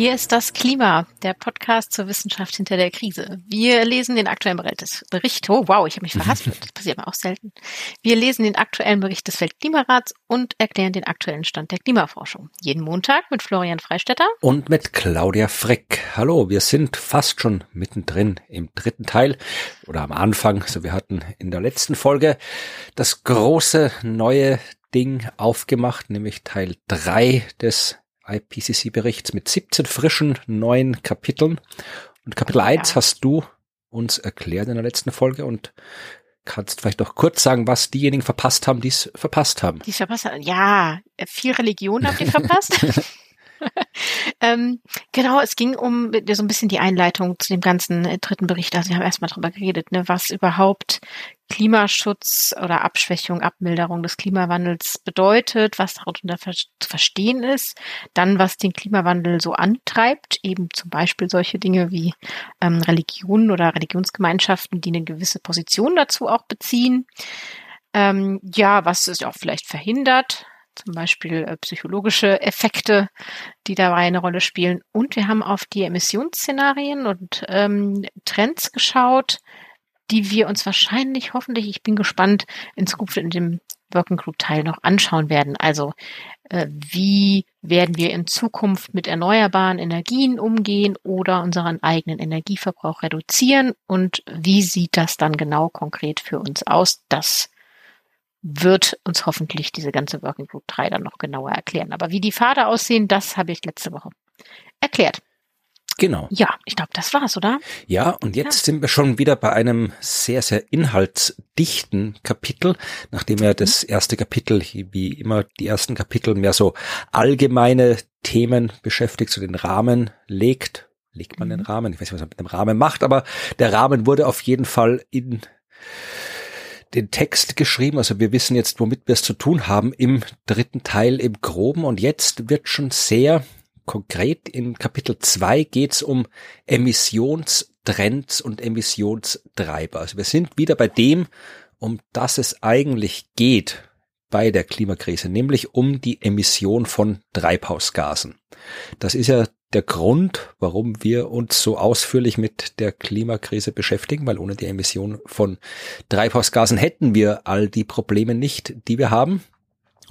Hier ist das Klima, der Podcast zur Wissenschaft hinter der Krise. Wir lesen den aktuellen Bericht. Oh, wow, ich habe mich verhaspelt. Das passiert mir auch selten. Wir lesen den aktuellen Bericht des Weltklimarats und erklären den aktuellen Stand der Klimaforschung. Jeden Montag mit Florian Freistetter und mit Claudia Frick. Hallo, wir sind fast schon mittendrin im dritten Teil oder am Anfang. So, wir hatten in der letzten Folge das große neue Ding aufgemacht, nämlich Teil drei des IPCC-Berichts mit 17 frischen neuen Kapiteln. Und Kapitel 1 hast du uns erklärt in der letzten Folge und kannst vielleicht doch kurz sagen, was diejenigen verpasst haben, die es verpasst haben. Die es verpasst haben. Ja, viel Religion habt ihr verpasst. ähm, genau, es ging um so ein bisschen die Einleitung zu dem ganzen äh, dritten Bericht. Also wir haben erstmal darüber geredet, ne, was überhaupt Klimaschutz oder Abschwächung, Abmilderung des Klimawandels bedeutet, was darunter zu verstehen ist, dann was den Klimawandel so antreibt, eben zum Beispiel solche Dinge wie ähm, Religionen oder Religionsgemeinschaften, die eine gewisse Position dazu auch beziehen. Ähm, ja, was es auch vielleicht verhindert, zum Beispiel äh, psychologische Effekte, die dabei eine Rolle spielen. Und wir haben auf die Emissionsszenarien und ähm, Trends geschaut, die wir uns wahrscheinlich, hoffentlich, ich bin gespannt, in Zukunft in dem Working Group Teil noch anschauen werden. Also äh, wie werden wir in Zukunft mit erneuerbaren Energien umgehen oder unseren eigenen Energieverbrauch reduzieren und wie sieht das dann genau konkret für uns aus? Das wird uns hoffentlich diese ganze Working Group 3 dann noch genauer erklären. Aber wie die Pfade aussehen, das habe ich letzte Woche erklärt. Genau. Ja, ich glaube, das war's, oder? Ja, und jetzt ja. sind wir schon wieder bei einem sehr, sehr inhaltsdichten Kapitel, nachdem ja das mhm. erste Kapitel, wie immer die ersten Kapitel mehr so allgemeine Themen beschäftigt, so den Rahmen legt. Legt man den mhm. Rahmen? Ich weiß nicht, was man mit dem Rahmen macht, aber der Rahmen wurde auf jeden Fall in den Text geschrieben. Also wir wissen jetzt, womit wir es zu tun haben im dritten Teil im Groben. Und jetzt wird schon sehr konkret. In Kapitel 2 geht es um Emissionstrends und Emissionstreiber. Also wir sind wieder bei dem, um das es eigentlich geht bei der Klimakrise, nämlich um die Emission von Treibhausgasen. Das ist ja der Grund, warum wir uns so ausführlich mit der Klimakrise beschäftigen, weil ohne die Emission von Treibhausgasen hätten wir all die Probleme nicht, die wir haben.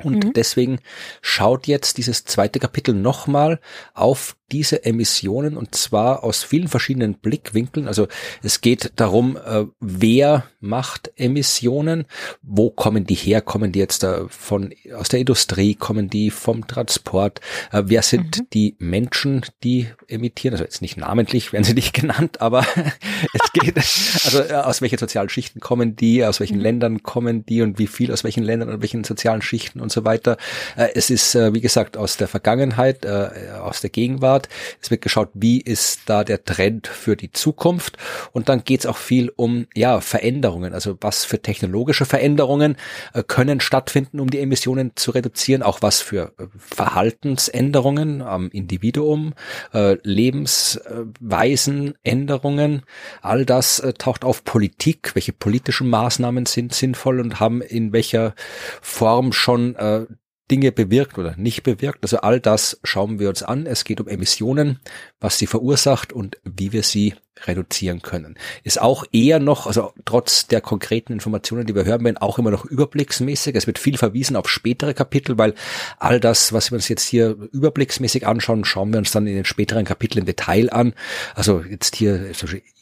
Und mhm. deswegen schaut jetzt dieses zweite Kapitel nochmal auf diese Emissionen und zwar aus vielen verschiedenen Blickwinkeln. Also es geht darum, äh, wer macht Emissionen, wo kommen die her, kommen die jetzt äh, von aus der Industrie, kommen die vom Transport, äh, wer sind mhm. die Menschen, die emittieren, also jetzt nicht namentlich, werden sie nicht genannt, aber es geht, also aus welchen sozialen Schichten kommen die, aus welchen mhm. Ländern kommen die und wie viel aus welchen Ländern und welchen sozialen Schichten und so weiter. Es ist, wie gesagt, aus der Vergangenheit, aus der Gegenwart. Es wird geschaut, wie ist da der Trend für die Zukunft. Und dann geht es auch viel um ja Veränderungen, also was für technologische Veränderungen äh, können stattfinden, um die Emissionen zu reduzieren, auch was für äh, Verhaltensänderungen am Individuum, äh, Lebensweisenänderungen, all das äh, taucht auf Politik, welche politischen Maßnahmen sind sinnvoll und haben in welcher Form schon äh, Dinge bewirkt oder nicht bewirkt. Also all das schauen wir uns an. Es geht um Emissionen, was sie verursacht und wie wir sie reduzieren können. Ist auch eher noch, also trotz der konkreten Informationen, die wir hören werden, auch immer noch überblicksmäßig. Es wird viel verwiesen auf spätere Kapitel, weil all das, was wir uns jetzt hier überblicksmäßig anschauen, schauen wir uns dann in den späteren Kapiteln im Detail an. Also jetzt hier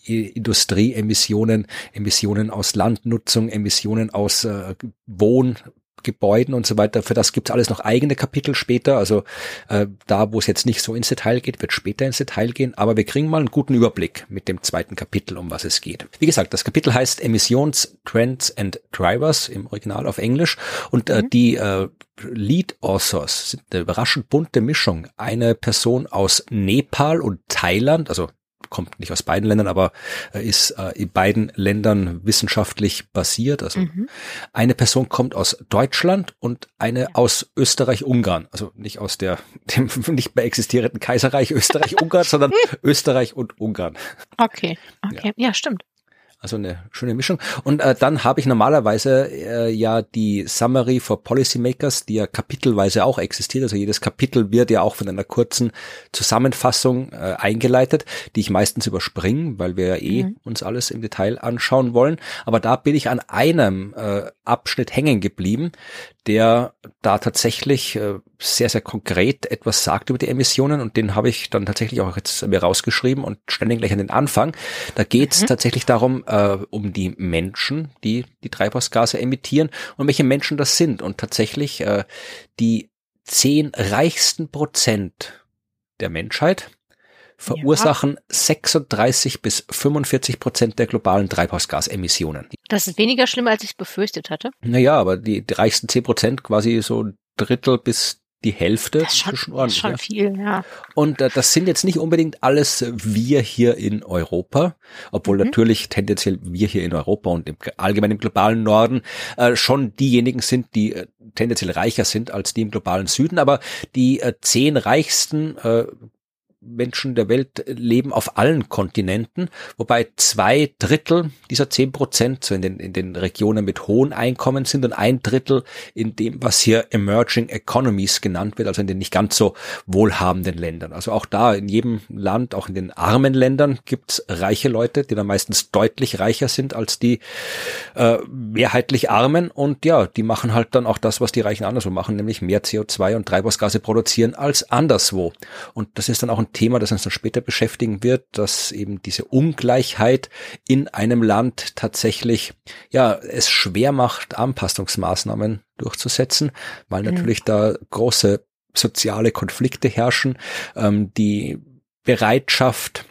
Industrieemissionen, Emissionen aus Landnutzung, Emissionen aus äh, Wohn, Gebäuden und so weiter. Für das gibt's alles noch eigene Kapitel später. Also äh, da, wo es jetzt nicht so ins Detail geht, wird später ins Detail gehen. Aber wir kriegen mal einen guten Überblick mit dem zweiten Kapitel, um was es geht. Wie gesagt, das Kapitel heißt Emissions, Trends and Drivers im Original auf Englisch. Und äh, mhm. die äh, Lead Authors sind eine überraschend bunte Mischung. Eine Person aus Nepal und Thailand, also kommt nicht aus beiden Ländern, aber ist äh, in beiden Ländern wissenschaftlich basiert. Also mhm. eine Person kommt aus Deutschland und eine aus Österreich-Ungarn. Also nicht aus der dem nicht mehr existierenden Kaiserreich Österreich-Ungarn, sondern Österreich und Ungarn. Okay, okay, ja, ja stimmt. Also eine schöne Mischung. Und äh, dann habe ich normalerweise äh, ja die Summary for Policymakers, die ja kapitelweise auch existiert. Also jedes Kapitel wird ja auch von einer kurzen Zusammenfassung äh, eingeleitet, die ich meistens überspringe, weil wir ja eh mhm. uns alles im Detail anschauen wollen. Aber da bin ich an einem äh, Abschnitt hängen geblieben, der da tatsächlich äh, sehr, sehr konkret etwas sagt über die Emissionen und den habe ich dann tatsächlich auch jetzt mir rausgeschrieben und ständig gleich an den Anfang. Da geht es mhm. tatsächlich darum, äh, um die Menschen, die die Treibhausgase emittieren und welche Menschen das sind. Und tatsächlich äh, die zehn reichsten Prozent der Menschheit verursachen ja. 36 bis 45 Prozent der globalen Treibhausgasemissionen. Das ist weniger schlimm, als ich befürchtet hatte. Naja, aber die, die reichsten 10 Prozent quasi so ein Drittel bis die Hälfte. Das ist schon, schon, ordentlich, schon viel, ja. Und äh, das sind jetzt nicht unbedingt alles wir hier in Europa, obwohl mhm. natürlich tendenziell wir hier in Europa und im allgemeinen globalen Norden äh, schon diejenigen sind, die äh, tendenziell reicher sind als die im globalen Süden. Aber die äh, zehn reichsten äh, Menschen der Welt leben auf allen Kontinenten, wobei zwei Drittel dieser zehn Prozent so in den, in den Regionen mit hohen Einkommen sind und ein Drittel in dem, was hier Emerging Economies genannt wird, also in den nicht ganz so wohlhabenden Ländern. Also auch da in jedem Land, auch in den armen Ländern gibt's reiche Leute, die dann meistens deutlich reicher sind als die äh, mehrheitlich Armen und ja, die machen halt dann auch das, was die Reichen anderswo machen, nämlich mehr CO2 und Treibhausgase produzieren als anderswo. Und das ist dann auch ein Thema, das uns dann später beschäftigen wird, dass eben diese Ungleichheit in einem Land tatsächlich, ja, es schwer macht, Anpassungsmaßnahmen durchzusetzen, weil mhm. natürlich da große soziale Konflikte herrschen, ähm, die Bereitschaft,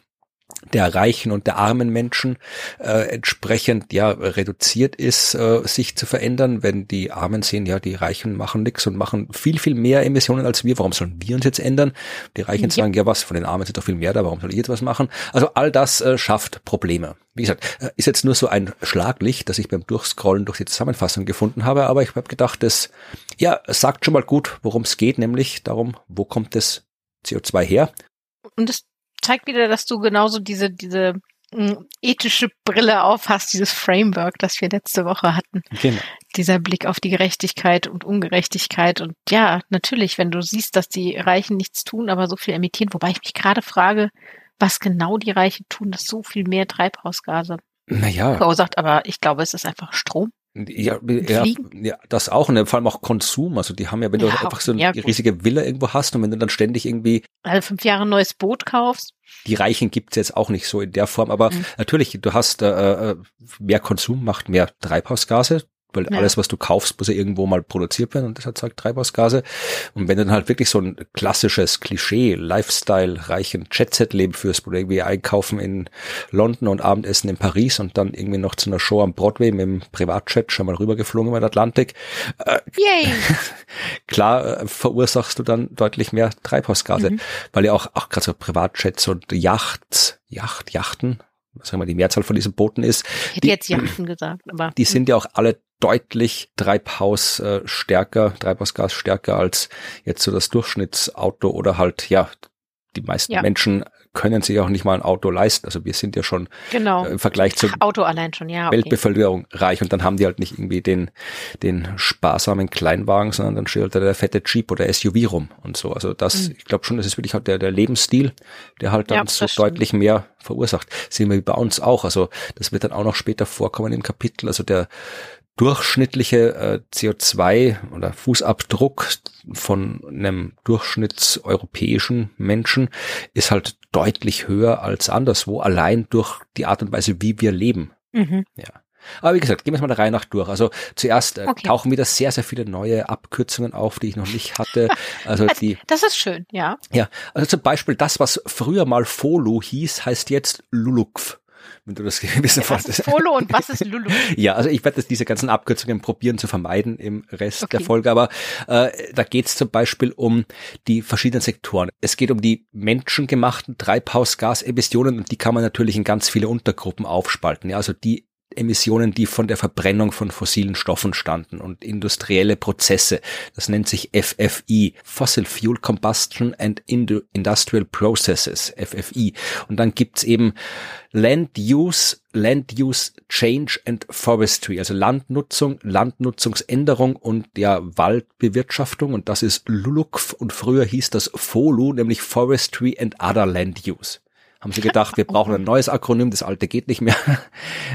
der reichen und der armen Menschen äh, entsprechend ja reduziert ist, äh, sich zu verändern, wenn die Armen sehen, ja, die Reichen machen nichts und machen viel, viel mehr Emissionen als wir, warum sollen wir uns jetzt ändern? Die Reichen sagen, ja was, von den Armen sind doch viel mehr da, warum soll ich jetzt was machen? Also all das äh, schafft Probleme. Wie gesagt, äh, ist jetzt nur so ein Schlaglicht, das ich beim Durchscrollen durch die Zusammenfassung gefunden habe, aber ich habe gedacht, das ja, sagt schon mal gut, worum es geht, nämlich darum, wo kommt das CO2 her? Und das zeigt wieder, dass du genauso diese, diese hm, ethische Brille aufhast, dieses Framework, das wir letzte Woche hatten. Genau. Dieser Blick auf die Gerechtigkeit und Ungerechtigkeit. Und ja, natürlich, wenn du siehst, dass die Reichen nichts tun, aber so viel emittieren, wobei ich mich gerade frage, was genau die Reichen tun, dass so viel mehr Treibhausgase naja. verursacht. Aber ich glaube, es ist einfach Strom. Ja, ja, ja, das auch, ne, vor allem auch Konsum. Also die haben ja, wenn du einfach so eine riesige Villa irgendwo hast und wenn du dann ständig irgendwie also fünf Jahre ein neues Boot kaufst. Die Reichen gibt's jetzt auch nicht so in der Form, aber mhm. natürlich, du hast äh, äh mehr Konsum, macht mehr Treibhausgase weil ja. alles, was du kaufst, muss ja irgendwo mal produziert werden und das erzeugt Treibhausgase. Und wenn du dann halt wirklich so ein klassisches Klischee, Lifestyle, reichen Jet-Set-Leben führst, wo du irgendwie einkaufen in London und Abendessen in Paris und dann irgendwie noch zu einer Show am Broadway mit dem Privatjet schon mal rübergeflogen über den Atlantik. Äh, Yay! klar äh, verursachst du dann deutlich mehr Treibhausgase, mhm. weil ja auch, auch gerade so Privatjets und Yachts, Yacht, Yachten, sagen wir, die Mehrzahl von diesen Booten ist. Ich hätte die, jetzt Yachten gesagt, aber. Die sind ja auch alle deutlich Treibhaus äh, stärker, Treibhausgas stärker als jetzt so das Durchschnittsauto oder halt, ja, die meisten ja. Menschen können sich auch nicht mal ein Auto leisten. Also wir sind ja schon genau. äh, im Vergleich zur Auto allein schon, ja, okay. Weltbevölkerung reich und dann haben die halt nicht irgendwie den, den sparsamen Kleinwagen, sondern dann steht halt der fette Jeep oder SUV rum und so. Also das, mhm. ich glaube schon, das ist wirklich halt der, der Lebensstil, der halt dann ja, so deutlich mehr verursacht. Sehen wir bei uns auch. Also das wird dann auch noch später vorkommen im Kapitel. Also der durchschnittliche äh, CO2 oder Fußabdruck von einem durchschnittseuropäischen Menschen ist halt deutlich höher als anderswo, allein durch die Art und Weise, wie wir leben. Mhm. Ja. Aber wie gesagt, gehen wir mal der Reihe nach durch. Also zuerst äh, okay. tauchen wieder sehr, sehr viele neue Abkürzungen auf, die ich noch nicht hatte. Also die. Das ist schön, ja. Ja, also zum Beispiel das, was früher mal FOLU hieß, heißt jetzt LULUKF wenn du das wissen ja, Was ist Folo und was ist Lulu? ja, also ich werde diese ganzen Abkürzungen probieren zu vermeiden im Rest okay. der Folge, aber äh, da geht es zum Beispiel um die verschiedenen Sektoren. Es geht um die menschengemachten Treibhausgasemissionen und die kann man natürlich in ganz viele Untergruppen aufspalten. Ja, also die Emissionen, die von der Verbrennung von fossilen Stoffen standen und industrielle Prozesse. Das nennt sich FFI, Fossil Fuel Combustion and Industrial Processes, FFI. Und dann gibt's eben Land Use, Land Use Change and Forestry, also Landnutzung, Landnutzungsänderung und ja Waldbewirtschaftung und das ist LULUCF und früher hieß das FOLU, nämlich Forestry and Other Land Use haben sie gedacht, wir brauchen ein neues Akronym, das alte geht nicht mehr.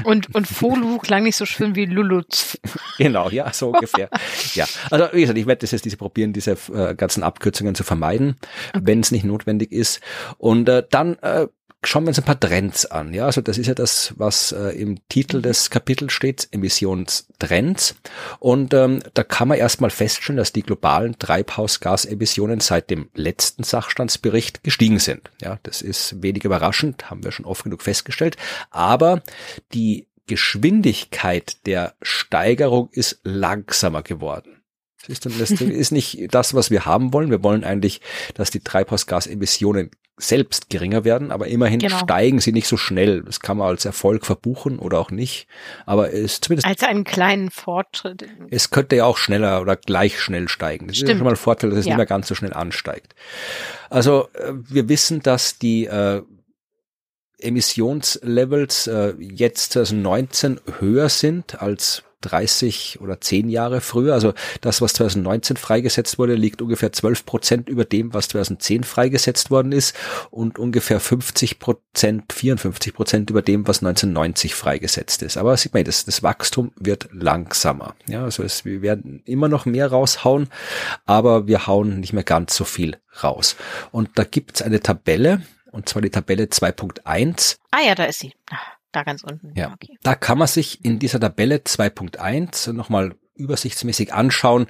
Und, und Folu klang nicht so schön wie Luluz. genau, ja, so ungefähr. ja, also wie gesagt, ich werde das jetzt diese probieren, diese äh, ganzen Abkürzungen zu vermeiden, okay. wenn es nicht notwendig ist. Und äh, dann äh, schauen wir uns ein paar Trends an. Ja, also das ist ja das, was äh, im Titel des Kapitels steht, Emissionstrends. Und ähm, da kann man erstmal feststellen, dass die globalen Treibhausgasemissionen seit dem letzten Sachstandsbericht gestiegen sind. Ja, das ist wenig überraschend, haben wir schon oft genug festgestellt. Aber die Geschwindigkeit der Steigerung ist langsamer geworden. Das ist nicht das, was wir haben wollen. Wir wollen eigentlich, dass die Treibhausgasemissionen selbst geringer werden, aber immerhin genau. steigen sie nicht so schnell. Das kann man als Erfolg verbuchen oder auch nicht. Aber es ist zumindest. Als einen kleinen Fortschritt. Es könnte ja auch schneller oder gleich schnell steigen. Das Stimmt. ist ja schon mal ein Vorteil, dass es ja. nicht mehr ganz so schnell ansteigt. Also äh, wir wissen, dass die äh, Emissionslevels äh, jetzt 2019 höher sind als 30 oder 10 Jahre früher. Also das, was 2019 freigesetzt wurde, liegt ungefähr 12 Prozent über dem, was 2010 freigesetzt worden ist und ungefähr 50 Prozent, 54 Prozent über dem, was 1990 freigesetzt ist. Aber sieht man, das, das Wachstum wird langsamer. Ja, also es, wir werden immer noch mehr raushauen, aber wir hauen nicht mehr ganz so viel raus. Und da gibt's eine Tabelle, und zwar die Tabelle 2.1. Ah ja, da ist sie. Da ganz unten. Ja, okay. da kann man sich in dieser Tabelle 2.1 nochmal übersichtsmäßig anschauen,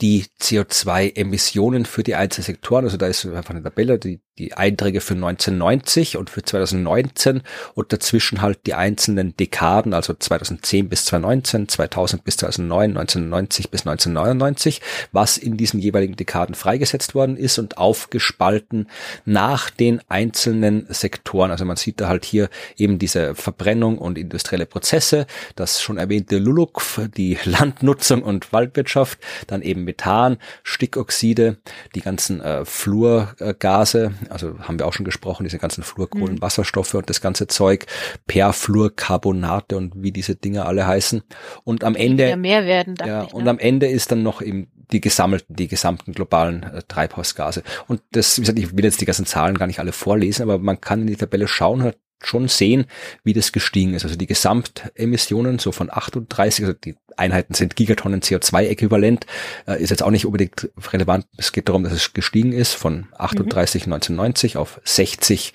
die CO2-Emissionen für die einzelnen Sektoren. Also da ist einfach eine Tabelle, die die Einträge für 1990 und für 2019 und dazwischen halt die einzelnen Dekaden, also 2010 bis 2019, 2000 bis 2009, 1990 bis 1999, was in diesen jeweiligen Dekaden freigesetzt worden ist und aufgespalten nach den einzelnen Sektoren. Also man sieht da halt hier eben diese Verbrennung und industrielle Prozesse, das schon erwähnte LULUCF, die Landnutzung und Waldwirtschaft, dann eben Methan, Stickoxide, die ganzen äh, Fluorgase, also haben wir auch schon gesprochen, diese ganzen Fluorkohlenwasserstoffe mhm. und das ganze Zeug, Perfluorcarbonate und wie diese Dinge alle heißen. Und am Ende, ja, mehr werden, ja, ich, ne? und am Ende ist dann noch eben die gesammelten, die gesamten globalen äh, Treibhausgase. Und das, wie gesagt, ich will jetzt die ganzen Zahlen gar nicht alle vorlesen, aber man kann in die Tabelle schauen, hat schon sehen, wie das gestiegen ist. Also die Gesamtemissionen so von 38, also die Einheiten sind Gigatonnen CO2-Äquivalent, äh, ist jetzt auch nicht unbedingt relevant. Es geht darum, dass es gestiegen ist von 38 mhm. 1990 auf 60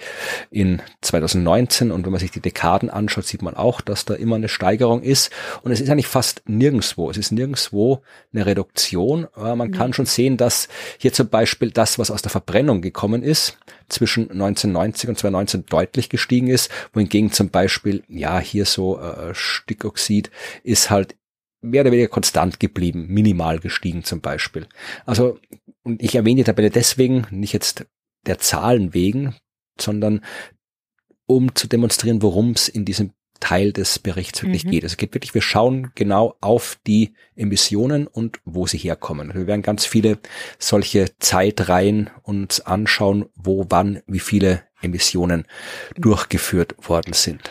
in 2019. Und wenn man sich die Dekaden anschaut, sieht man auch, dass da immer eine Steigerung ist. Und es ist eigentlich fast nirgendswo. Es ist nirgendswo eine Reduktion. Aber man mhm. kann schon sehen, dass hier zum Beispiel das, was aus der Verbrennung gekommen ist, zwischen 1990 und 2019 deutlich gestiegen ist, wohingegen zum Beispiel, ja, hier so äh, Stickoxid ist halt mehr oder weniger konstant geblieben, minimal gestiegen zum Beispiel. Also, und ich erwähne die Tabelle deswegen, nicht jetzt der Zahlen wegen, sondern um zu demonstrieren, worum es in diesem Teil des Berichts wirklich mhm. geht. Es geht wirklich, wir schauen genau auf die Emissionen und wo sie herkommen. Wir werden ganz viele solche Zeitreihen uns anschauen, wo, wann, wie viele Emissionen mhm. durchgeführt worden sind.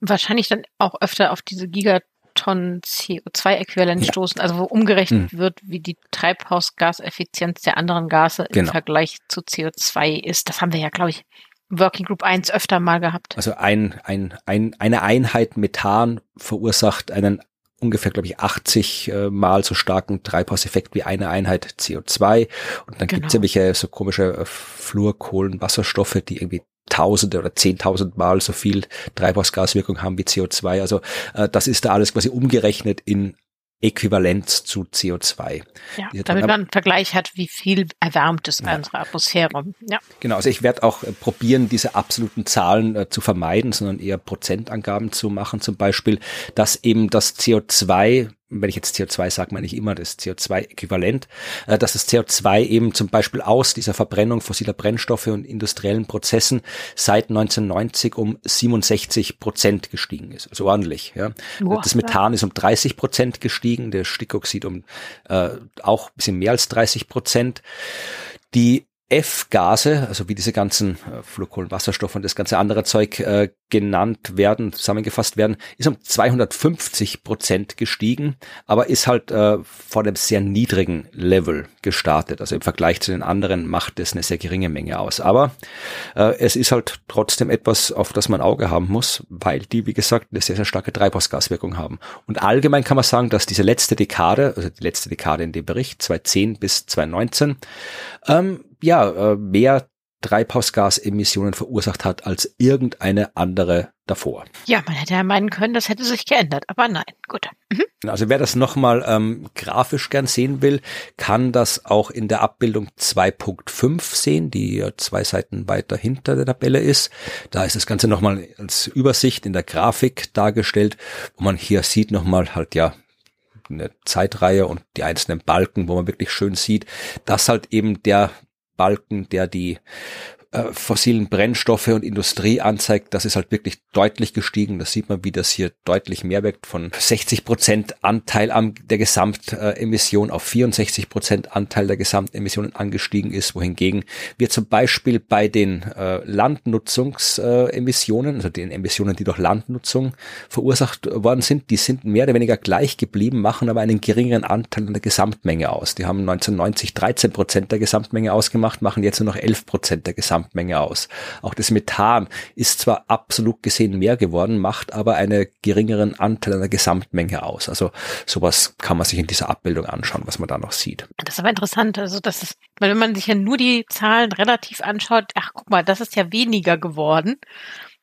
Wahrscheinlich dann auch öfter auf diese Gigatonnen CO2-Äquivalent ja. stoßen, also wo umgerechnet mhm. wird, wie die Treibhausgaseffizienz der anderen Gase genau. im Vergleich zu CO2 ist. Das haben wir ja, glaube ich, Working Group 1 öfter mal gehabt. Also ein, ein, ein, eine Einheit Methan verursacht einen ungefähr, glaube ich, 80 äh, mal so starken Treibhauseffekt wie eine Einheit CO2. Und dann genau. gibt's ja welche so komische äh, Fluorkohlenwasserstoffe, die irgendwie Tausende oder Zehntausend Mal so viel Treibhausgaswirkung haben wie CO2. Also äh, das ist da alles quasi umgerechnet in Äquivalenz zu CO2. Ja, damit man einen Vergleich hat, wie viel erwärmt es ja. unsere Atmosphäre. Ja. Genau, also ich werde auch äh, probieren, diese absoluten Zahlen äh, zu vermeiden, sondern eher Prozentangaben zu machen, zum Beispiel, dass eben das CO2 wenn ich jetzt CO2 sage, meine ich immer das CO2-Äquivalent, äh, dass das CO2 eben zum Beispiel aus dieser Verbrennung fossiler Brennstoffe und industriellen Prozessen seit 1990 um 67 Prozent gestiegen ist. Also ordentlich. Ja. Boah, das Methan ja. ist um 30 Prozent gestiegen, der Stickoxid um äh, auch ein bisschen mehr als 30 Prozent. Die F-Gase, also wie diese ganzen äh, Fluorkohlenwasserstoffe und das ganze andere Zeug äh, genannt werden, zusammengefasst werden, ist um 250 Prozent gestiegen, aber ist halt äh, vor einem sehr niedrigen Level gestartet. Also im Vergleich zu den anderen macht es eine sehr geringe Menge aus. Aber äh, es ist halt trotzdem etwas, auf das man Auge haben muss, weil die, wie gesagt, eine sehr, sehr starke Treibhausgaswirkung haben. Und allgemein kann man sagen, dass diese letzte Dekade, also die letzte Dekade in dem Bericht, 2010 bis 2019, ähm, ja, äh, mehr Treibhausgasemissionen verursacht hat als irgendeine andere davor. Ja, man hätte ja meinen können, das hätte sich geändert, aber nein, gut. Mhm. Also wer das nochmal ähm, grafisch gern sehen will, kann das auch in der Abbildung 2.5 sehen, die zwei Seiten weiter hinter der Tabelle ist. Da ist das Ganze nochmal als Übersicht in der Grafik dargestellt, wo man hier sieht nochmal halt ja eine Zeitreihe und die einzelnen Balken, wo man wirklich schön sieht, dass halt eben der Balken, der die äh, fossilen Brennstoffe und Industrie anzeigt, das ist halt wirklich deutlich gestiegen. Das sieht man, wie das hier deutlich mehr wirkt von 60 Prozent Anteil an der Gesamtemission auf 64 Prozent Anteil der Gesamtemissionen angestiegen ist, wohingegen wir zum Beispiel bei den äh, Landnutzungsemissionen, also den Emissionen, die durch Landnutzung verursacht worden sind, die sind mehr oder weniger gleich geblieben, machen aber einen geringeren Anteil an der Gesamtmenge aus. Die haben 1990 13 Prozent der Gesamtmenge ausgemacht, machen jetzt nur noch 11 Prozent der Gesamtmenge Gesamtmenge aus. Auch das Methan ist zwar absolut gesehen mehr geworden, macht aber einen geringeren Anteil an der Gesamtmenge aus. Also sowas kann man sich in dieser Abbildung anschauen, was man da noch sieht. Das ist aber interessant. Also das ist, weil wenn man sich ja nur die Zahlen relativ anschaut, ach guck mal, das ist ja weniger geworden.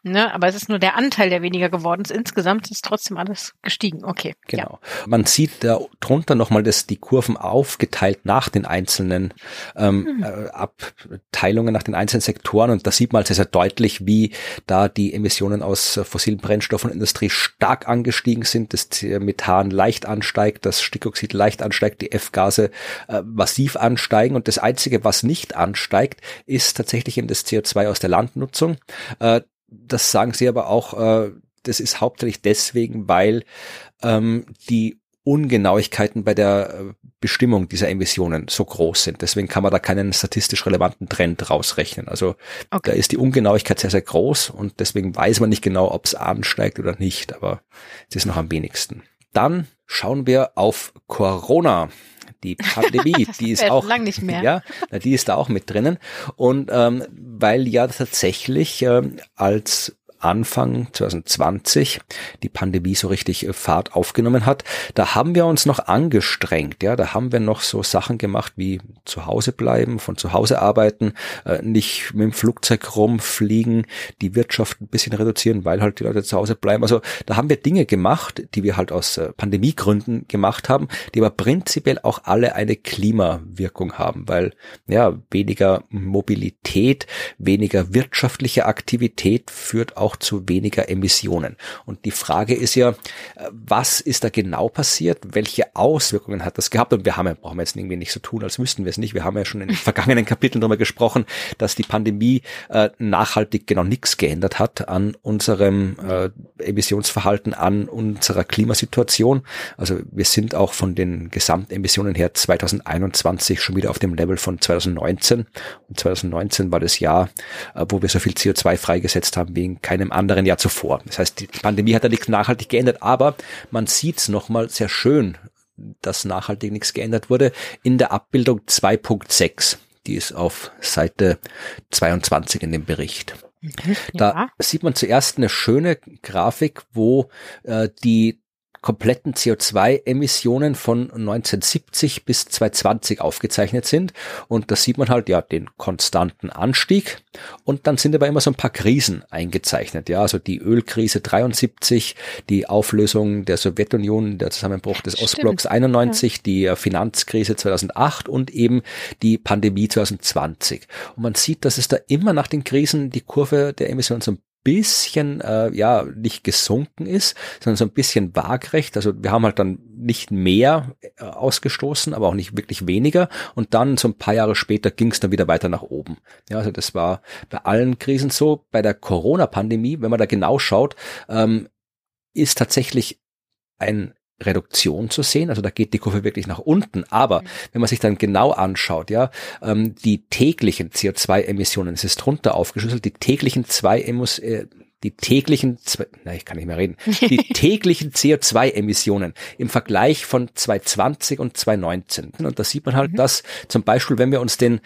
Ne? Aber es ist nur der Anteil, der weniger geworden ist. Insgesamt ist trotzdem alles gestiegen. Okay. Genau. Ja. Man sieht da drunter nochmal, dass die Kurven aufgeteilt nach den einzelnen ähm, hm. äh, Abteilungen, nach den einzelnen Sektoren. Und da sieht man sehr, sehr deutlich, wie da die Emissionen aus fossilen Brennstoffen und Industrie stark angestiegen sind, das Methan leicht ansteigt, das Stickoxid leicht ansteigt, die F-Gase äh, massiv ansteigen. Und das Einzige, was nicht ansteigt, ist tatsächlich eben das CO2 aus der Landnutzung. Äh, das sagen sie aber auch, äh, das ist hauptsächlich deswegen, weil ähm, die Ungenauigkeiten bei der äh, Bestimmung dieser Emissionen so groß sind. Deswegen kann man da keinen statistisch relevanten Trend rausrechnen. Also okay. da ist die Ungenauigkeit sehr, sehr groß und deswegen weiß man nicht genau, ob es ansteigt oder nicht, aber es ist noch am wenigsten. Dann schauen wir auf Corona die Pandemie, die ist auch lang nicht mehr. ja, die ist da auch mit drinnen und ähm, weil ja tatsächlich ähm, als Anfang 2020 die Pandemie so richtig äh, Fahrt aufgenommen hat, da haben wir uns noch angestrengt, ja, da haben wir noch so Sachen gemacht wie zu Hause bleiben, von zu Hause arbeiten, äh, nicht mit dem Flugzeug rumfliegen, die Wirtschaft ein bisschen reduzieren, weil halt die Leute zu Hause bleiben. Also da haben wir Dinge gemacht, die wir halt aus äh, Pandemiegründen gemacht haben, die aber prinzipiell auch alle eine Klimawirkung haben, weil ja, weniger Mobilität, weniger wirtschaftliche Aktivität führt auch auch zu weniger Emissionen. Und die Frage ist ja, was ist da genau passiert? Welche Auswirkungen hat das gehabt? Und wir haben ja, brauchen wir jetzt irgendwie nicht so tun, als wüssten wir es nicht. Wir haben ja schon in den vergangenen Kapiteln darüber gesprochen, dass die Pandemie äh, nachhaltig genau nichts geändert hat an unserem äh, Emissionsverhalten, an unserer Klimasituation. Also wir sind auch von den Gesamtemissionen her 2021 schon wieder auf dem Level von 2019. Und 2019 war das Jahr, äh, wo wir so viel CO2 freigesetzt haben wie in keinem einem anderen Jahr zuvor. Das heißt, die Pandemie hat da nichts nachhaltig geändert, aber man sieht es nochmal sehr schön, dass nachhaltig nichts geändert wurde in der Abbildung 2.6. Die ist auf Seite 22 in dem Bericht. Mhm, da ja. sieht man zuerst eine schöne Grafik, wo äh, die kompletten CO2-Emissionen von 1970 bis 2020 aufgezeichnet sind. Und da sieht man halt ja den konstanten Anstieg. Und dann sind aber immer so ein paar Krisen eingezeichnet. Ja, also die Ölkrise 73, die Auflösung der Sowjetunion, der Zusammenbruch des Stimmt. Ostblocks 91, ja. die Finanzkrise 2008 und eben die Pandemie 2020. Und man sieht, dass es da immer nach den Krisen die Kurve der Emissionen so ein bisschen, äh, ja, nicht gesunken ist, sondern so ein bisschen waagrecht. Also wir haben halt dann nicht mehr äh, ausgestoßen, aber auch nicht wirklich weniger. Und dann so ein paar Jahre später ging es dann wieder weiter nach oben. Ja, also das war bei allen Krisen so. Bei der Corona-Pandemie, wenn man da genau schaut, ähm, ist tatsächlich ein Reduktion zu sehen. Also da geht die Kurve wirklich nach unten. Aber mhm. wenn man sich dann genau anschaut, ja, ähm, die täglichen CO2-Emissionen, es ist drunter aufgeschlüsselt, die täglichen zwei Emos, äh, die täglichen, na, ich kann nicht mehr reden, die täglichen CO2-Emissionen im Vergleich von 2020 und 2019. Und da sieht man halt, mhm. dass zum Beispiel, wenn wir uns den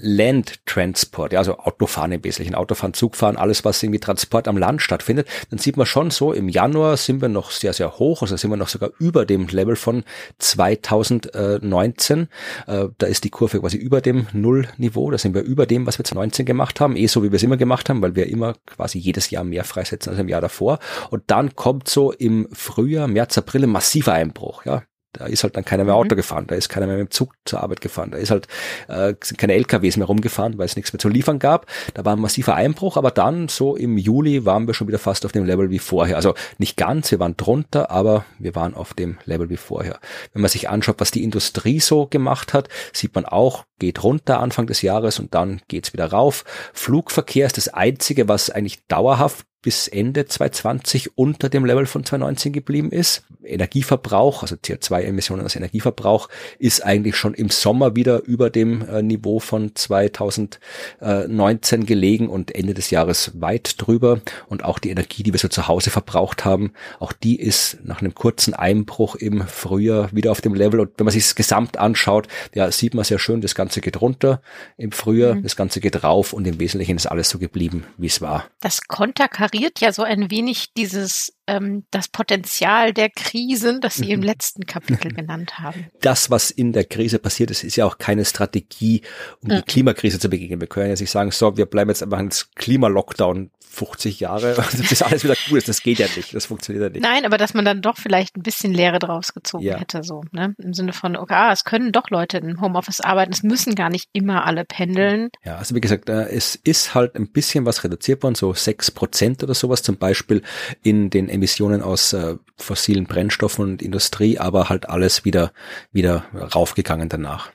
Land Transport, ja, also Autofahren im Wesentlichen, Autofahren, Zugfahren, alles, was irgendwie Transport am Land stattfindet, dann sieht man schon so, im Januar sind wir noch sehr, sehr hoch, also sind wir noch sogar über dem Level von 2019. Äh, da ist die Kurve quasi über dem Nullniveau, da sind wir über dem, was wir 2019 gemacht haben, eh so, wie wir es immer gemacht haben, weil wir immer quasi jedes Jahr mehr freisetzen als im Jahr davor. Und dann kommt so im Frühjahr, März, April ein massiver Einbruch, ja. Da ist halt dann keiner mehr Auto mhm. gefahren, da ist keiner mehr mit dem Zug zur Arbeit gefahren, da ist halt äh, sind keine LKWs mehr rumgefahren, weil es nichts mehr zu liefern gab. Da war ein massiver Einbruch, aber dann so im Juli waren wir schon wieder fast auf dem Level wie vorher. Also nicht ganz, wir waren drunter, aber wir waren auf dem Level wie vorher. Wenn man sich anschaut, was die Industrie so gemacht hat, sieht man auch, geht runter Anfang des Jahres und dann geht's wieder rauf. Flugverkehr ist das einzige, was eigentlich dauerhaft bis Ende 2020 unter dem Level von 2019 geblieben ist. Energieverbrauch, also CO2-Emissionen als Energieverbrauch, ist eigentlich schon im Sommer wieder über dem äh, Niveau von 2019 gelegen und Ende des Jahres weit drüber. Und auch die Energie, die wir so zu Hause verbraucht haben, auch die ist nach einem kurzen Einbruch im Frühjahr wieder auf dem Level. Und wenn man sich das gesamt anschaut, ja, sieht man sehr schön, das Ganze geht runter im Frühjahr, mhm. das Ganze geht rauf und im Wesentlichen ist alles so geblieben, wie es war. Das konterkariert ignoriert ja so ein wenig dieses ähm, das Potenzial der Krisen, das Sie im mhm. letzten Kapitel genannt haben. Das, was in der Krise passiert ist, ist ja auch keine Strategie, um die Klimakrise zu begegnen. Wir können ja nicht sagen, so, wir bleiben jetzt einfach ins Klimalockdown 50 Jahre, bis alles wieder cool ist. Das geht ja nicht. Das funktioniert ja nicht. Nein, aber dass man dann doch vielleicht ein bisschen Lehre draus gezogen ja. hätte, so, ne? Im Sinne von, okay, ah, es können doch Leute im Homeoffice arbeiten. Es müssen gar nicht immer alle pendeln. Ja, also wie gesagt, äh, es ist halt ein bisschen was reduziert worden, so sechs Prozent oder sowas, zum Beispiel in den Emissionen aus äh, fossilen Brennstoffen und Industrie, aber halt alles wieder, wieder raufgegangen danach.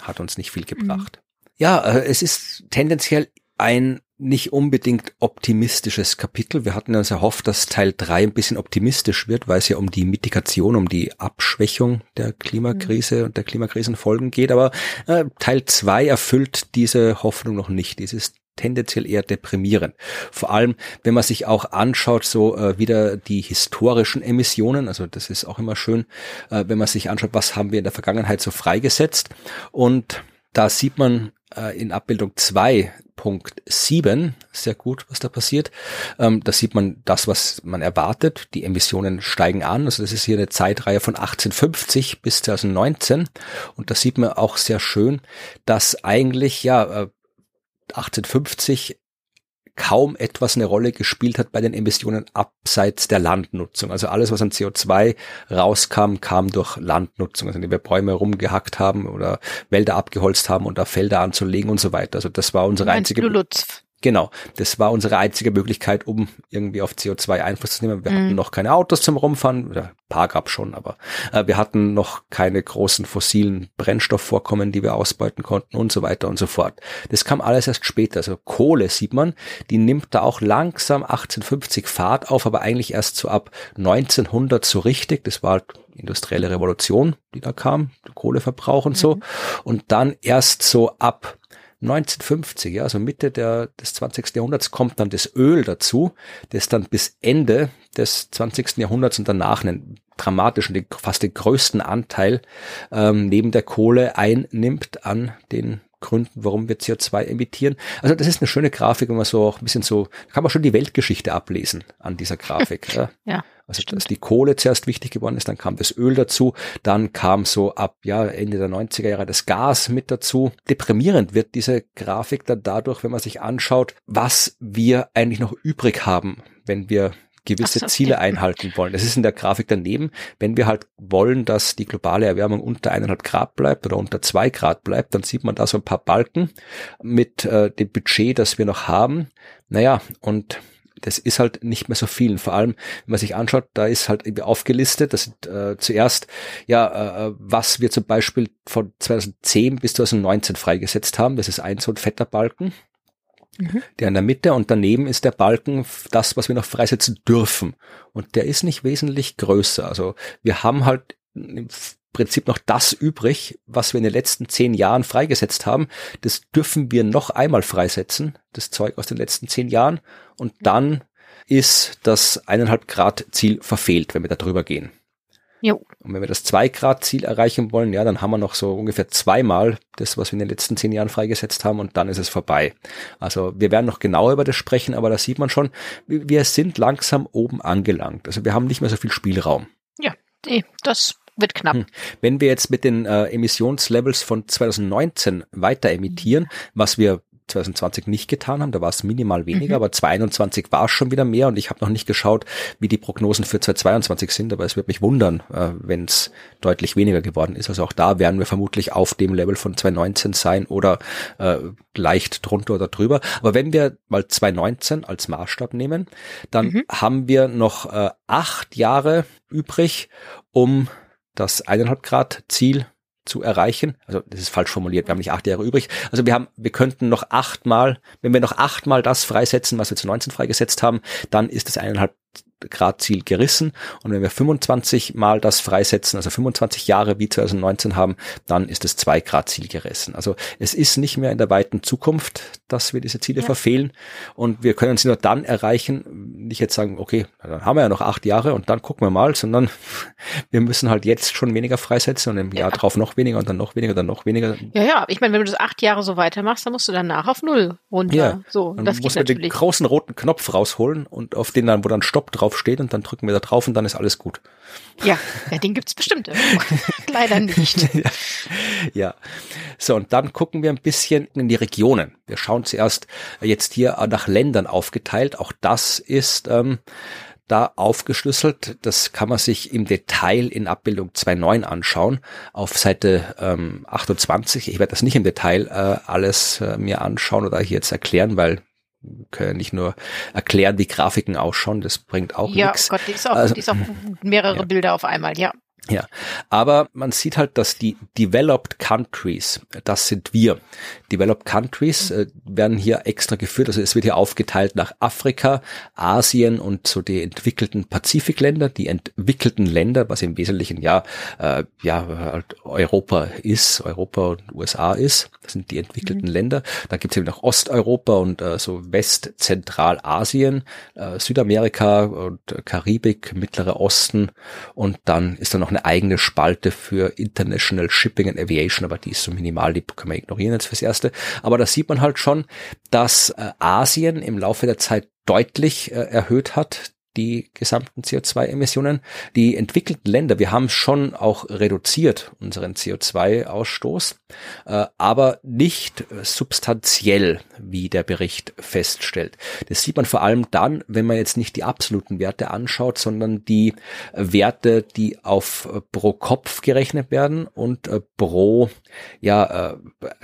Hat uns nicht viel gebracht. Mhm. Ja, äh, es ist tendenziell ein nicht unbedingt optimistisches Kapitel. Wir hatten uns erhofft, dass Teil drei ein bisschen optimistisch wird, weil es ja um die Mitigation, um die Abschwächung der Klimakrise mhm. und der Klimakrisenfolgen geht. Aber äh, Teil zwei erfüllt diese Hoffnung noch nicht. Dies ist tendenziell eher deprimierend. Vor allem, wenn man sich auch anschaut, so äh, wieder die historischen Emissionen, also das ist auch immer schön, äh, wenn man sich anschaut, was haben wir in der Vergangenheit so freigesetzt. Und da sieht man äh, in Abbildung 2.7 sehr gut, was da passiert. Ähm, da sieht man das, was man erwartet. Die Emissionen steigen an. Also das ist hier eine Zeitreihe von 1850 bis 2019. Und da sieht man auch sehr schön, dass eigentlich ja 1850 kaum etwas eine Rolle gespielt hat bei den Emissionen abseits der Landnutzung. Also alles, was an CO2 rauskam, kam durch Landnutzung, also indem wir Bäume rumgehackt haben oder Wälder abgeholzt haben und da Felder anzulegen und so weiter. Also das war unsere einzige. Lutz. Genau, das war unsere einzige Möglichkeit, um irgendwie auf CO2 Einfluss zu nehmen. Wir mhm. hatten noch keine Autos zum Rumfahren, oder paar gab schon, aber äh, wir hatten noch keine großen fossilen Brennstoffvorkommen, die wir ausbeuten konnten und so weiter und so fort. Das kam alles erst später. Also Kohle sieht man, die nimmt da auch langsam 1850 Fahrt auf, aber eigentlich erst so ab 1900 so richtig. Das war halt industrielle Revolution, die da kam, Kohleverbrauch und so. Mhm. Und dann erst so ab 1950, ja, also Mitte der, des 20. Jahrhunderts kommt dann das Öl dazu, das dann bis Ende des 20. Jahrhunderts und danach einen dramatischen, fast den größten Anteil ähm, neben der Kohle einnimmt an den Gründen, warum wir CO2 emittieren. Also das ist eine schöne Grafik, wenn man so auch ein bisschen so, kann man schon die Weltgeschichte ablesen an dieser Grafik. ja. ja. Also dass die Kohle zuerst wichtig geworden ist, dann kam das Öl dazu, dann kam so ab ja Ende der 90er Jahre das Gas mit dazu. Deprimierend wird diese Grafik dann dadurch, wenn man sich anschaut, was wir eigentlich noch übrig haben, wenn wir gewisse so, Ziele okay. einhalten wollen. Das ist in der Grafik daneben. Wenn wir halt wollen, dass die globale Erwärmung unter eineinhalb Grad bleibt oder unter zwei Grad bleibt, dann sieht man da so ein paar Balken mit äh, dem Budget, das wir noch haben. Naja, und das ist halt nicht mehr so viel. Vor allem, wenn man sich anschaut, da ist halt irgendwie aufgelistet, das sind äh, zuerst, ja, äh, was wir zum Beispiel von 2010 bis 2019 freigesetzt haben. Das ist ein so ein fetter Balken. Mhm. Der in der Mitte und daneben ist der Balken das, was wir noch freisetzen dürfen. Und der ist nicht wesentlich größer. Also wir haben halt im Prinzip noch das übrig, was wir in den letzten zehn Jahren freigesetzt haben. Das dürfen wir noch einmal freisetzen, das Zeug aus den letzten zehn Jahren. Und dann ist das eineinhalb Grad Ziel verfehlt, wenn wir da drüber gehen. Jo. Und wenn wir das zwei Grad Ziel erreichen wollen, ja, dann haben wir noch so ungefähr zweimal das, was wir in den letzten zehn Jahren freigesetzt haben und dann ist es vorbei. Also wir werden noch genauer über das sprechen, aber da sieht man schon, wir sind langsam oben angelangt. Also wir haben nicht mehr so viel Spielraum. Ja, eh, das wird knapp. Hm. Wenn wir jetzt mit den äh, Emissionslevels von 2019 weiter emittieren, was wir 2020 nicht getan haben, da war es minimal weniger, mhm. aber 2021 war es schon wieder mehr und ich habe noch nicht geschaut, wie die Prognosen für 2022 sind, aber es wird mich wundern, äh, wenn es deutlich weniger geworden ist. Also auch da werden wir vermutlich auf dem Level von 2019 sein oder äh, leicht drunter oder drüber. Aber wenn wir mal 2019 als Maßstab nehmen, dann mhm. haben wir noch äh, acht Jahre übrig, um das eineinhalb Grad Ziel zu erreichen. Also das ist falsch formuliert, wir haben nicht acht Jahre übrig. Also wir haben, wir könnten noch achtmal, wenn wir noch achtmal das freisetzen, was wir zu 19 freigesetzt haben, dann ist es eineinhalb Grad Ziel gerissen. Und wenn wir 25 mal das freisetzen, also 25 Jahre wie 2019 haben, dann ist das 2 Grad Ziel gerissen. Also es ist nicht mehr in der weiten Zukunft, dass wir diese Ziele ja. verfehlen. Und wir können sie nur dann erreichen, nicht jetzt sagen, okay, dann haben wir ja noch acht Jahre und dann gucken wir mal, sondern wir müssen halt jetzt schon weniger freisetzen und im ja. Jahr drauf noch weniger und dann noch weniger, dann noch weniger. Ja, ja, ich meine, wenn du das acht Jahre so weitermachst, dann musst du danach auf Null runter. Ja. So, dann das muss man den großen roten Knopf rausholen und auf den dann, wo dann Stopp drauf steht und dann drücken wir da drauf und dann ist alles gut. Ja, ja den gibt's bestimmt. Leider nicht. ja. ja. So, und dann gucken wir ein bisschen in die Regionen. Wir schauen zuerst jetzt hier nach Ländern aufgeteilt. Auch das ist ähm, da aufgeschlüsselt. Das kann man sich im Detail in Abbildung 2.9 anschauen, auf Seite ähm, 28. Ich werde das nicht im Detail äh, alles äh, mir anschauen oder hier jetzt erklären, weil können nicht nur erklären, wie Grafiken ausschauen, das bringt auch ja, nichts. Ja, Gott, die ist auch, also, die ist auch mehrere ja. Bilder auf einmal, ja. Ja, aber man sieht halt, dass die Developed Countries, das sind wir. Developed Countries äh, werden hier extra geführt, also es wird hier aufgeteilt nach Afrika, Asien und so die entwickelten Pazifikländer, die entwickelten Länder, was im Wesentlichen ja äh, ja halt Europa ist, Europa und USA ist. Das sind die entwickelten mhm. Länder. Da gibt es eben noch Osteuropa und äh, so West-Zentralasien, äh, Südamerika und Karibik, Mittlerer Osten und dann ist da noch eine eigene Spalte für International Shipping and Aviation, aber die ist so minimal, die können wir ignorieren jetzt fürs Erste. Aber da sieht man halt schon, dass äh, Asien im Laufe der Zeit deutlich äh, erhöht hat die gesamten CO2-Emissionen. Die entwickelten Länder, wir haben schon auch reduziert unseren CO2-Ausstoß, äh, aber nicht substanziell, wie der Bericht feststellt. Das sieht man vor allem dann, wenn man jetzt nicht die absoluten Werte anschaut, sondern die Werte, die auf pro Kopf gerechnet werden und äh, pro ja, äh,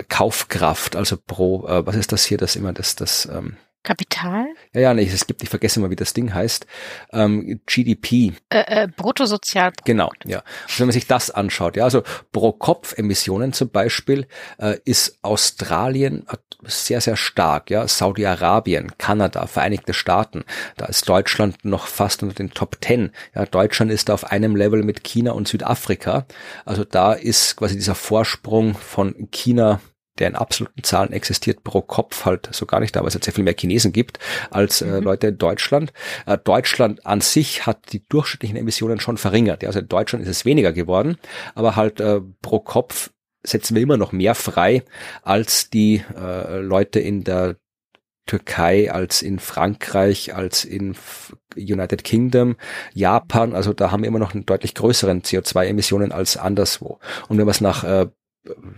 Kaufkraft, also pro, was ist das hier, das immer das, das ähm, Kapital? Ja, ja, nee, es gibt, ich vergesse mal, wie das Ding heißt. Ähm, GDP. Äh, äh, Bruttosozialprodukt. Genau, ja. Also wenn man sich das anschaut, ja, also pro Kopf Emissionen zum Beispiel äh, ist Australien sehr, sehr stark, ja. Saudi-Arabien, Kanada, Vereinigte Staaten, da ist Deutschland noch fast unter den Top Ten. Ja, Deutschland ist da auf einem Level mit China und Südafrika. Also da ist quasi dieser Vorsprung von China der in absoluten Zahlen existiert, pro Kopf halt so gar nicht da, weil es halt sehr viel mehr Chinesen gibt als äh, mhm. Leute in Deutschland. Äh, Deutschland an sich hat die durchschnittlichen Emissionen schon verringert. Ja, also in Deutschland ist es weniger geworden, aber halt äh, pro Kopf setzen wir immer noch mehr frei als die äh, Leute in der Türkei, als in Frankreich, als in United Kingdom, Japan. Also da haben wir immer noch einen deutlich größeren CO2-Emissionen als anderswo. Und wenn man es nach äh,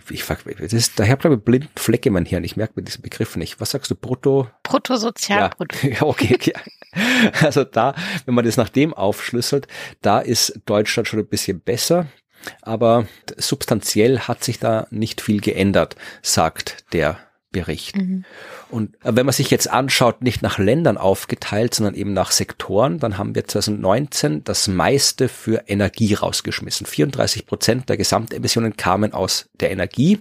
ich das ist, daher glaube ich blind Flecke in mein Hirn. Ich merke mir diesen Begriff nicht. Was sagst du? Brutto? Bruttosozialprodukt. Ja, ja okay. Ja. Also da, wenn man das nach dem aufschlüsselt, da ist Deutschland schon ein bisschen besser. Aber substanziell hat sich da nicht viel geändert, sagt der Bericht. Mhm. Und äh, wenn man sich jetzt anschaut, nicht nach Ländern aufgeteilt, sondern eben nach Sektoren, dann haben wir 2019 das meiste für Energie rausgeschmissen. 34 Prozent der Gesamtemissionen kamen aus der Energie.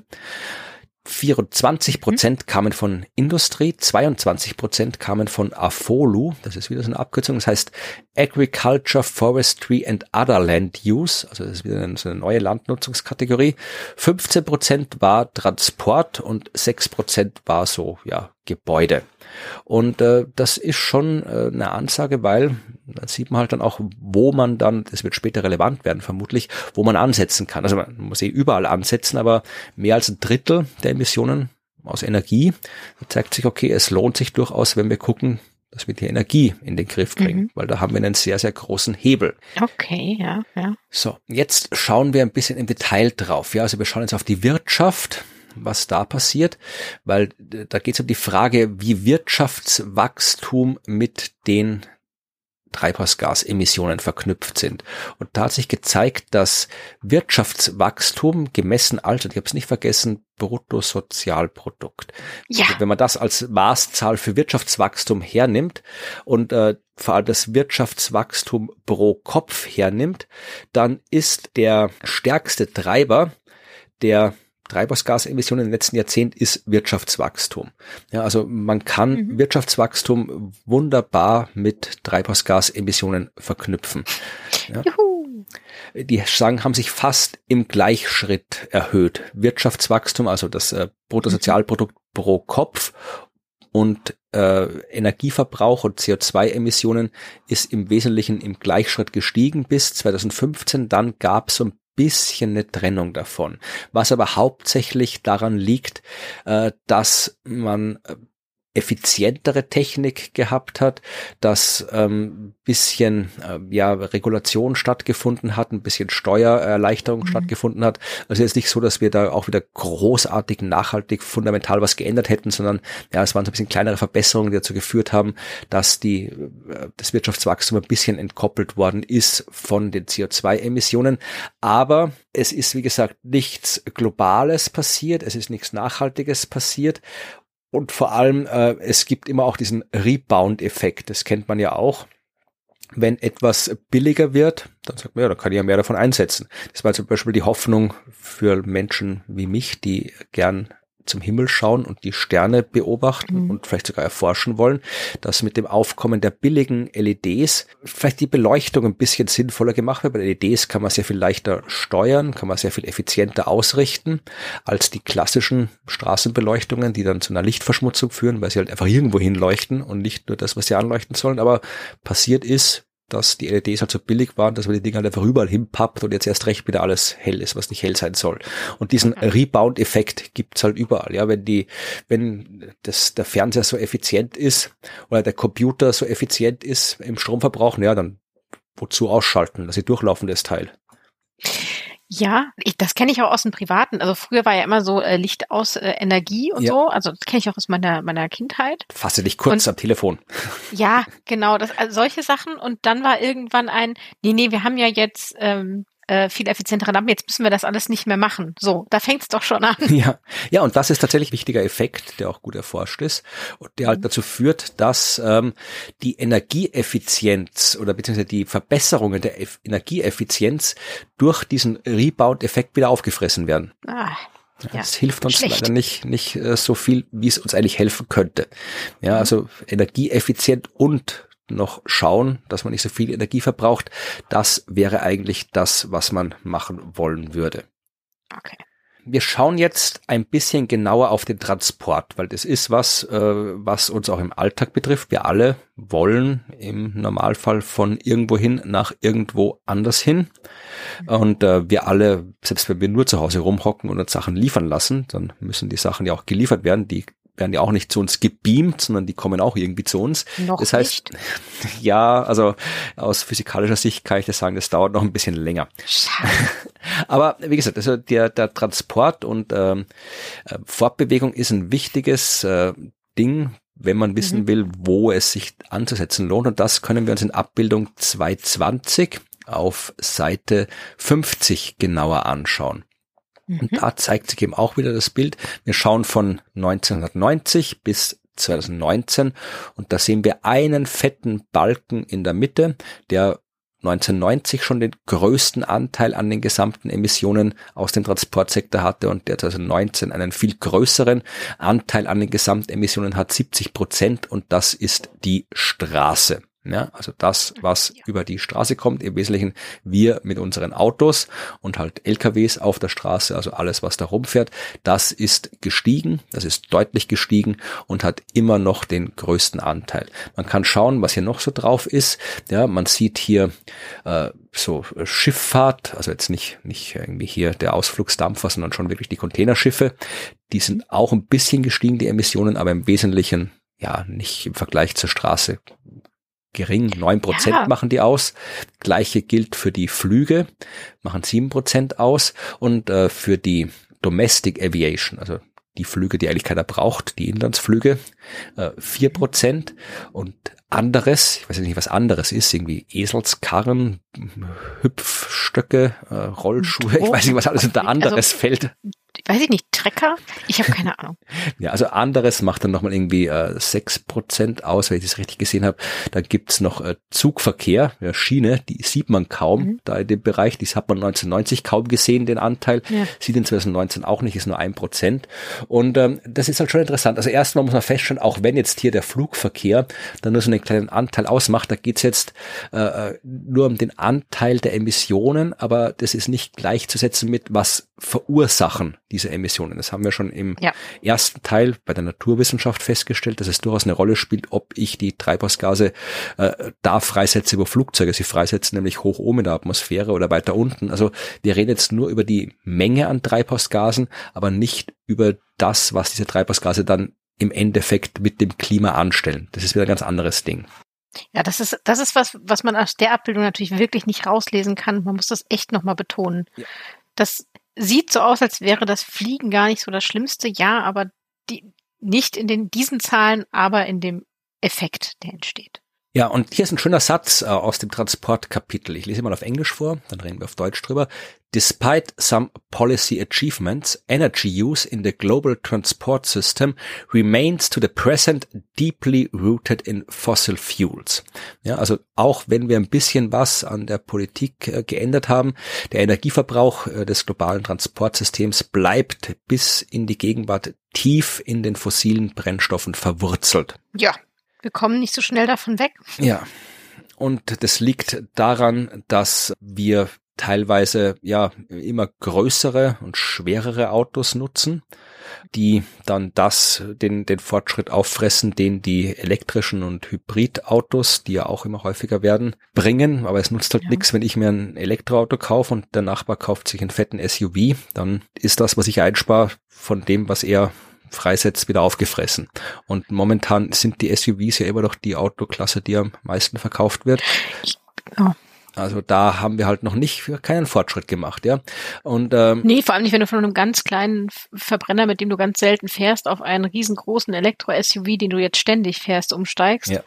24 mhm. Prozent kamen von Industrie, 22 Prozent kamen von AFOLU, das ist wieder so eine Abkürzung, das heißt Agriculture, Forestry and Other Land Use, also das ist wieder eine, so eine neue Landnutzungskategorie. 15 Prozent war Transport und 6 Prozent war so, ja, Gebäude. Und äh, das ist schon äh, eine Ansage, weil da sieht man halt dann auch, wo man dann, das wird später relevant werden vermutlich, wo man ansetzen kann. Also man muss eh überall ansetzen, aber mehr als ein Drittel der Emissionen aus Energie, da zeigt sich, okay, es lohnt sich durchaus, wenn wir gucken, dass wir die Energie in den Griff bringen, mhm. weil da haben wir einen sehr, sehr großen Hebel. Okay, ja, ja. So, jetzt schauen wir ein bisschen im Detail drauf. Ja, also wir schauen jetzt auf die Wirtschaft was da passiert, weil da geht es um die Frage, wie Wirtschaftswachstum mit den Treibhausgasemissionen verknüpft sind. Und da hat sich gezeigt, dass Wirtschaftswachstum gemessen als, und ich habe es nicht vergessen, Bruttosozialprodukt. Ja. Also wenn man das als Maßzahl für Wirtschaftswachstum hernimmt und äh, vor allem das Wirtschaftswachstum pro Kopf hernimmt, dann ist der stärkste Treiber der Treibhausgasemissionen im letzten Jahrzehnt ist Wirtschaftswachstum. Ja, also man kann mhm. Wirtschaftswachstum wunderbar mit Treibhausgasemissionen verknüpfen. Ja. Juhu. Die sagen, haben sich fast im Gleichschritt erhöht. Wirtschaftswachstum, also das äh, Bruttosozialprodukt mhm. pro Kopf und äh, Energieverbrauch und CO2-Emissionen ist im Wesentlichen im Gleichschritt gestiegen bis 2015. Dann gab es so ein bisschen eine Trennung davon. Was aber hauptsächlich daran liegt, äh, dass man äh, effizientere Technik gehabt hat, dass ähm, bisschen äh, ja Regulation stattgefunden hat, ein bisschen Steuererleichterung mhm. stattgefunden hat. Also jetzt nicht so, dass wir da auch wieder großartig nachhaltig fundamental was geändert hätten, sondern ja, es waren so ein bisschen kleinere Verbesserungen, die dazu geführt haben, dass die äh, das Wirtschaftswachstum ein bisschen entkoppelt worden ist von den CO2-Emissionen. Aber es ist wie gesagt nichts Globales passiert, es ist nichts Nachhaltiges passiert und vor allem, äh, es gibt immer auch diesen Rebound-Effekt. Das kennt man ja auch. Wenn etwas billiger wird, dann sagt man, ja, da kann ich ja mehr davon einsetzen. Das war zum Beispiel die Hoffnung für Menschen wie mich, die gern zum Himmel schauen und die Sterne beobachten mhm. und vielleicht sogar erforschen wollen, dass mit dem Aufkommen der billigen LEDs vielleicht die Beleuchtung ein bisschen sinnvoller gemacht wird. Bei LEDs kann man sehr viel leichter steuern, kann man sehr viel effizienter ausrichten als die klassischen Straßenbeleuchtungen, die dann zu einer Lichtverschmutzung führen, weil sie halt einfach irgendwo hinleuchten und nicht nur das, was sie anleuchten sollen. Aber passiert ist, dass die LEDs halt so billig waren, dass man die Dinger halt einfach überall hinpappt und jetzt erst recht wieder alles hell ist, was nicht hell sein soll. Und diesen Rebound-Effekt gibt's halt überall. Ja, wenn die, wenn das, der Fernseher so effizient ist oder der Computer so effizient ist im Stromverbrauch, ja, dann wozu ausschalten? Lass sie durchlaufen, das Teil. Ja, ich, das kenne ich auch aus dem Privaten. Also früher war ja immer so äh, Licht aus äh, Energie und ja. so. Also das kenne ich auch aus meiner meiner Kindheit. Fasse dich kurz und, am Telefon. Ja, genau. Das also solche Sachen. Und dann war irgendwann ein, nee, nee, wir haben ja jetzt ähm, äh, viel effizientere Lampen. Jetzt müssen wir das alles nicht mehr machen. So, da fängt es doch schon an. Ja, ja, und das ist tatsächlich ein wichtiger Effekt, der auch gut erforscht ist und der halt mhm. dazu führt, dass ähm, die Energieeffizienz oder beziehungsweise die Verbesserungen der Eff Energieeffizienz durch diesen Rebound-Effekt wieder aufgefressen werden. Ah. Ja, das hilft uns Schlecht. leider nicht, nicht äh, so viel, wie es uns eigentlich helfen könnte. Ja, mhm. also energieeffizient und noch schauen, dass man nicht so viel Energie verbraucht. Das wäre eigentlich das, was man machen wollen würde. Okay. wir schauen jetzt ein bisschen genauer auf den Transport, weil das ist was, äh, was uns auch im Alltag betrifft. Wir alle wollen im Normalfall von irgendwohin nach irgendwo anders hin. Und äh, wir alle, selbst wenn wir nur zu Hause rumhocken und uns Sachen liefern lassen, dann müssen die Sachen ja auch geliefert werden. Die werden ja auch nicht zu uns gebeamt, sondern die kommen auch irgendwie zu uns. Noch das heißt, nicht. ja, also aus physikalischer Sicht kann ich das sagen, das dauert noch ein bisschen länger. Schade. Aber wie gesagt, also der, der Transport und ähm, äh, Fortbewegung ist ein wichtiges äh, Ding, wenn man wissen Mhm. will, wo es sich anzusetzen lohnt. Und das können wir uns in Abbildung 220 auf Seite 50 genauer anschauen. Und Mhm. da zeigt sich eben auch wieder das Bild. Wir schauen von 1990 bis 2019 und da sehen wir einen fetten Balken in der Mitte, der 1990 schon den größten Anteil an den gesamten Emissionen aus dem Transportsektor hatte und der 2019 einen viel größeren Anteil an den Gesamtemissionen hat, 70 Prozent und das ist die Straße. Ja, also das, was Ja. über die Straße kommt, im Wesentlichen wir mit unseren Autos und halt LKWs auf der Straße, also alles, was da rumfährt, das ist gestiegen, das ist deutlich gestiegen und hat immer noch den größten Anteil. Man kann schauen, was hier noch so drauf ist. Ja, man sieht hier äh, so Schifffahrt, also jetzt nicht, nicht irgendwie hier der Ausflugsdampfer, sondern schon wirklich die Containerschiffe. Die sind auch ein bisschen gestiegen, die Emissionen, aber im Wesentlichen ja nicht im Vergleich zur Straße gering, neun Prozent Ja. machen die aus. Gleiche gilt für die Flüge, machen sieben Prozent aus und äh, für die Domestic Aviation, also die Flüge, die eigentlich keiner braucht, die Inlandsflüge, äh, vier Prozent und anderes, ich weiß nicht, was anderes ist, irgendwie Eselskarren, Hüpfstöcke, äh, Rollschuhe, ich weiß nicht, was alles unter Also- anderes fällt. Weiß ich nicht, Trecker? Ich habe keine Ahnung. Ja, also anderes macht dann nochmal irgendwie äh, 6% aus, wenn ich das richtig gesehen habe. Dann gibt's noch äh, Zugverkehr, ja, Schiene, die sieht man kaum Mhm. da in dem Bereich. Die hat man 1990 kaum gesehen, den Anteil. Ja. Sieht in 2019 auch nicht, ist nur ein Prozent. Und ähm, das ist halt schon interessant. Also erstmal muss man feststellen, auch wenn jetzt hier der Flugverkehr dann nur so einen kleinen Anteil ausmacht, da geht's jetzt äh, äh, nur um den Anteil der Emissionen, aber das ist nicht gleichzusetzen mit, was verursachen diese Emissionen. Das haben wir schon im Ja. ersten Teil bei der Naturwissenschaft festgestellt, dass es durchaus eine Rolle spielt, ob ich die Treibhausgase äh, da freisetze, wo Flugzeuge sie freisetzen, nämlich hoch oben in der Atmosphäre oder weiter unten. Also wir reden jetzt nur über die Menge an Treibhausgasen, aber nicht über das, was diese Treibhausgase dann im Endeffekt mit dem Klima anstellen. Das ist wieder ein ganz anderes Ding. Ja, das ist, das ist was, was man aus der Abbildung natürlich wirklich nicht rauslesen kann. Man muss das echt nochmal betonen. Ja. Das sieht so aus, als wäre das Fliegen gar nicht so das Schlimmste. Ja, aber die, nicht in den, diesen Zahlen, aber in dem Effekt, der entsteht. Ja, und hier ist ein schöner Satz äh, aus dem Transportkapitel. Ich lese mal auf Englisch vor, dann reden wir auf Deutsch drüber. Despite some policy achievements, energy use in the global transport system remains to the present deeply rooted in fossil fuels. Ja, also auch wenn wir ein bisschen was an der Politik äh, geändert haben, der Energieverbrauch äh, des globalen Transportsystems bleibt bis in die Gegenwart tief in den fossilen Brennstoffen verwurzelt. Ja, wir kommen nicht so schnell davon weg. Ja. Und das liegt daran, dass wir teilweise ja immer größere und schwerere Autos nutzen, die dann das, den, den Fortschritt auffressen, den die elektrischen und Hybridautos, die ja auch immer häufiger werden, bringen. Aber es nutzt halt Ja. nichts, wenn ich mir ein Elektroauto kaufe und der Nachbar kauft sich einen fetten SUV, dann ist das, was ich einspare, von dem, was er freisetzt, wieder aufgefressen. Und momentan sind die SUVs ja immer noch die Autoklasse, die am meisten verkauft wird. Ja. Also da haben wir halt noch nicht keinen Fortschritt gemacht, ja. Und ähm, Nee, vor allem nicht, wenn du von einem ganz kleinen Verbrenner, mit dem du ganz selten fährst, auf einen riesengroßen Elektro-SUV, den du jetzt ständig fährst, umsteigst. Ja.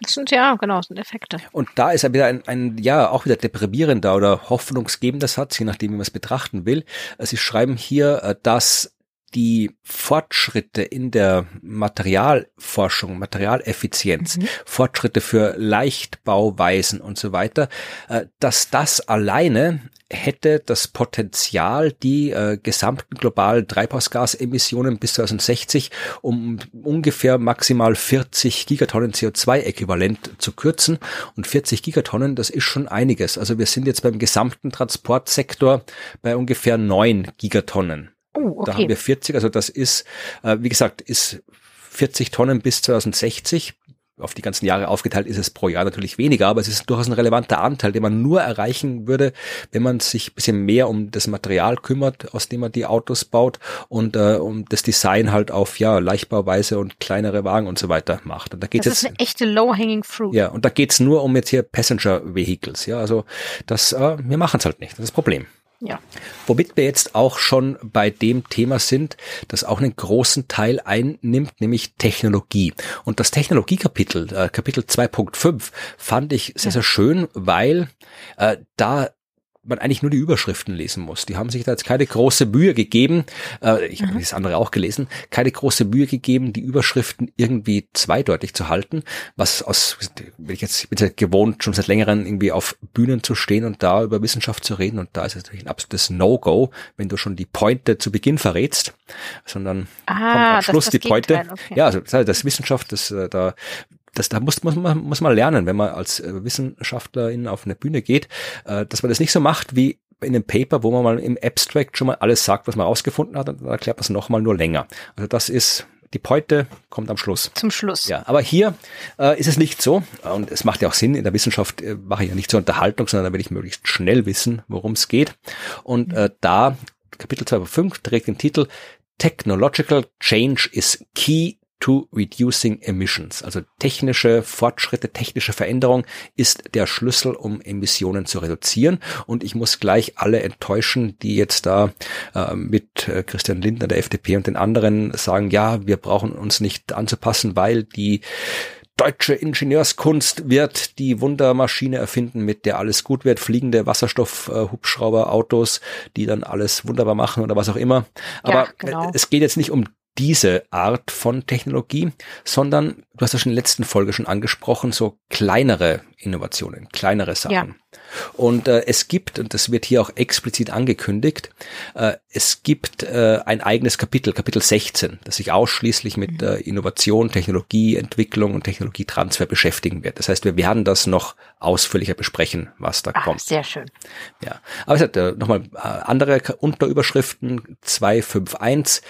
Das sind ja, genau, das sind Effekte. Und da ist ja wieder ein, ein, ja, auch wieder deprimierender oder hoffnungsgebender Satz, je nachdem, wie man es betrachten will. Äh, Sie schreiben hier, äh, dass die Fortschritte in der Materialforschung, Materialeffizienz, Mhm. Fortschritte für Leichtbauweisen und so weiter, äh, dass das alleine hätte das Potenzial, die äh, gesamten globalen Treibhausgasemissionen bis 2060 um ungefähr maximal 40 Gigatonnen CO2-Äquivalent zu kürzen. Und 40 Gigatonnen, das ist schon einiges. Also wir sind jetzt beim gesamten Transportsektor bei ungefähr 9 Gigatonnen Oh, okay. Da haben wir 40, also das ist, äh, wie gesagt, ist 40 Tonnen bis 2060 auf die ganzen Jahre aufgeteilt ist es pro Jahr natürlich weniger, aber es ist durchaus ein relevanter Anteil, den man nur erreichen würde, wenn man sich ein bisschen mehr um das Material kümmert, aus dem man die Autos baut und äh, um das Design halt auf ja Leichtbauweise und kleinere Wagen und so weiter macht. Und da geht's das ist jetzt eine echte low-hanging fruit. ja und da geht's nur um jetzt hier Passenger Vehicles, ja also das äh, wir machen es halt nicht, das ist das Problem. Ja. Womit wir jetzt auch schon bei dem Thema sind, das auch einen großen Teil einnimmt, nämlich Technologie. Und das Technologiekapitel, äh, Kapitel 2.5, fand ich sehr, sehr schön, weil äh, da man eigentlich nur die Überschriften lesen muss. Die haben sich da jetzt keine große Mühe gegeben, äh, ich habe Mhm. das andere auch gelesen, keine große Mühe gegeben, die Überschriften irgendwie zweideutig zu halten, was aus, wenn ich jetzt, ich bin ja gewohnt, schon seit längerem irgendwie auf Bühnen zu stehen und da über Wissenschaft zu reden und da ist es natürlich ein absolutes No-Go, wenn du schon die Pointe zu Beginn verrätst, sondern kommt Ah, am das Schluss die Pointe. Okay. Ja, also das heißt, das Wissenschaft, das äh, da das, da muss, muss, man, muss man lernen, wenn man als äh, Wissenschaftlerin auf eine Bühne geht, äh, dass man das nicht so macht wie in einem Paper, wo man mal im Abstract schon mal alles sagt, was man rausgefunden hat, und dann erklärt man es nochmal nur länger. Also das ist, die Pointe kommt am Schluss. Zum Schluss. Ja, aber hier äh, ist es nicht so und es mache ja auch Sinn, in der Wissenschaft äh, mache ich ja nicht zur Unterhaltung, sondern da will ich möglichst schnell wissen, worum es geht. Und äh, da, Kapitel 2.5 trägt den Titel Technological Change is Key to Reducing Emissions. Also technische Fortschritte, technische Veränderung ist der Schlüssel, um Emissionen zu reduzieren. Und ich muss gleich alle enttäuschen, die jetzt da äh, mit äh, Christian Lindner, der FDP und den anderen sagen, ja, wir brauchen uns nicht anzupassen, weil die deutsche Ingenieurskunst wird die Wundermaschine erfinden, mit der alles gut wird, fliegende Wasserstoff-Hubschrauber, Autos, die dann alles wunderbar machen oder was auch immer. Aber genau. äh, es geht jetzt nicht um diese Art von Technologie, sondern du hast das schon in der letzten Folge schon angesprochen, so kleinere Innovationen, kleinere Sachen. Ja. Und äh, es gibt, und das wird hier auch explizit angekündigt, äh, es gibt äh, ein eigenes Kapitel, Kapitel 16, das sich ausschließlich mit Mhm. äh, Innovation, Technologieentwicklung und Technologietransfer beschäftigen wird. Das heißt, wir werden das noch ausführlicher besprechen, was da Ah, kommt. sehr schön. Ja, aber es hat äh, nochmal äh, andere Unterüberschriften 251.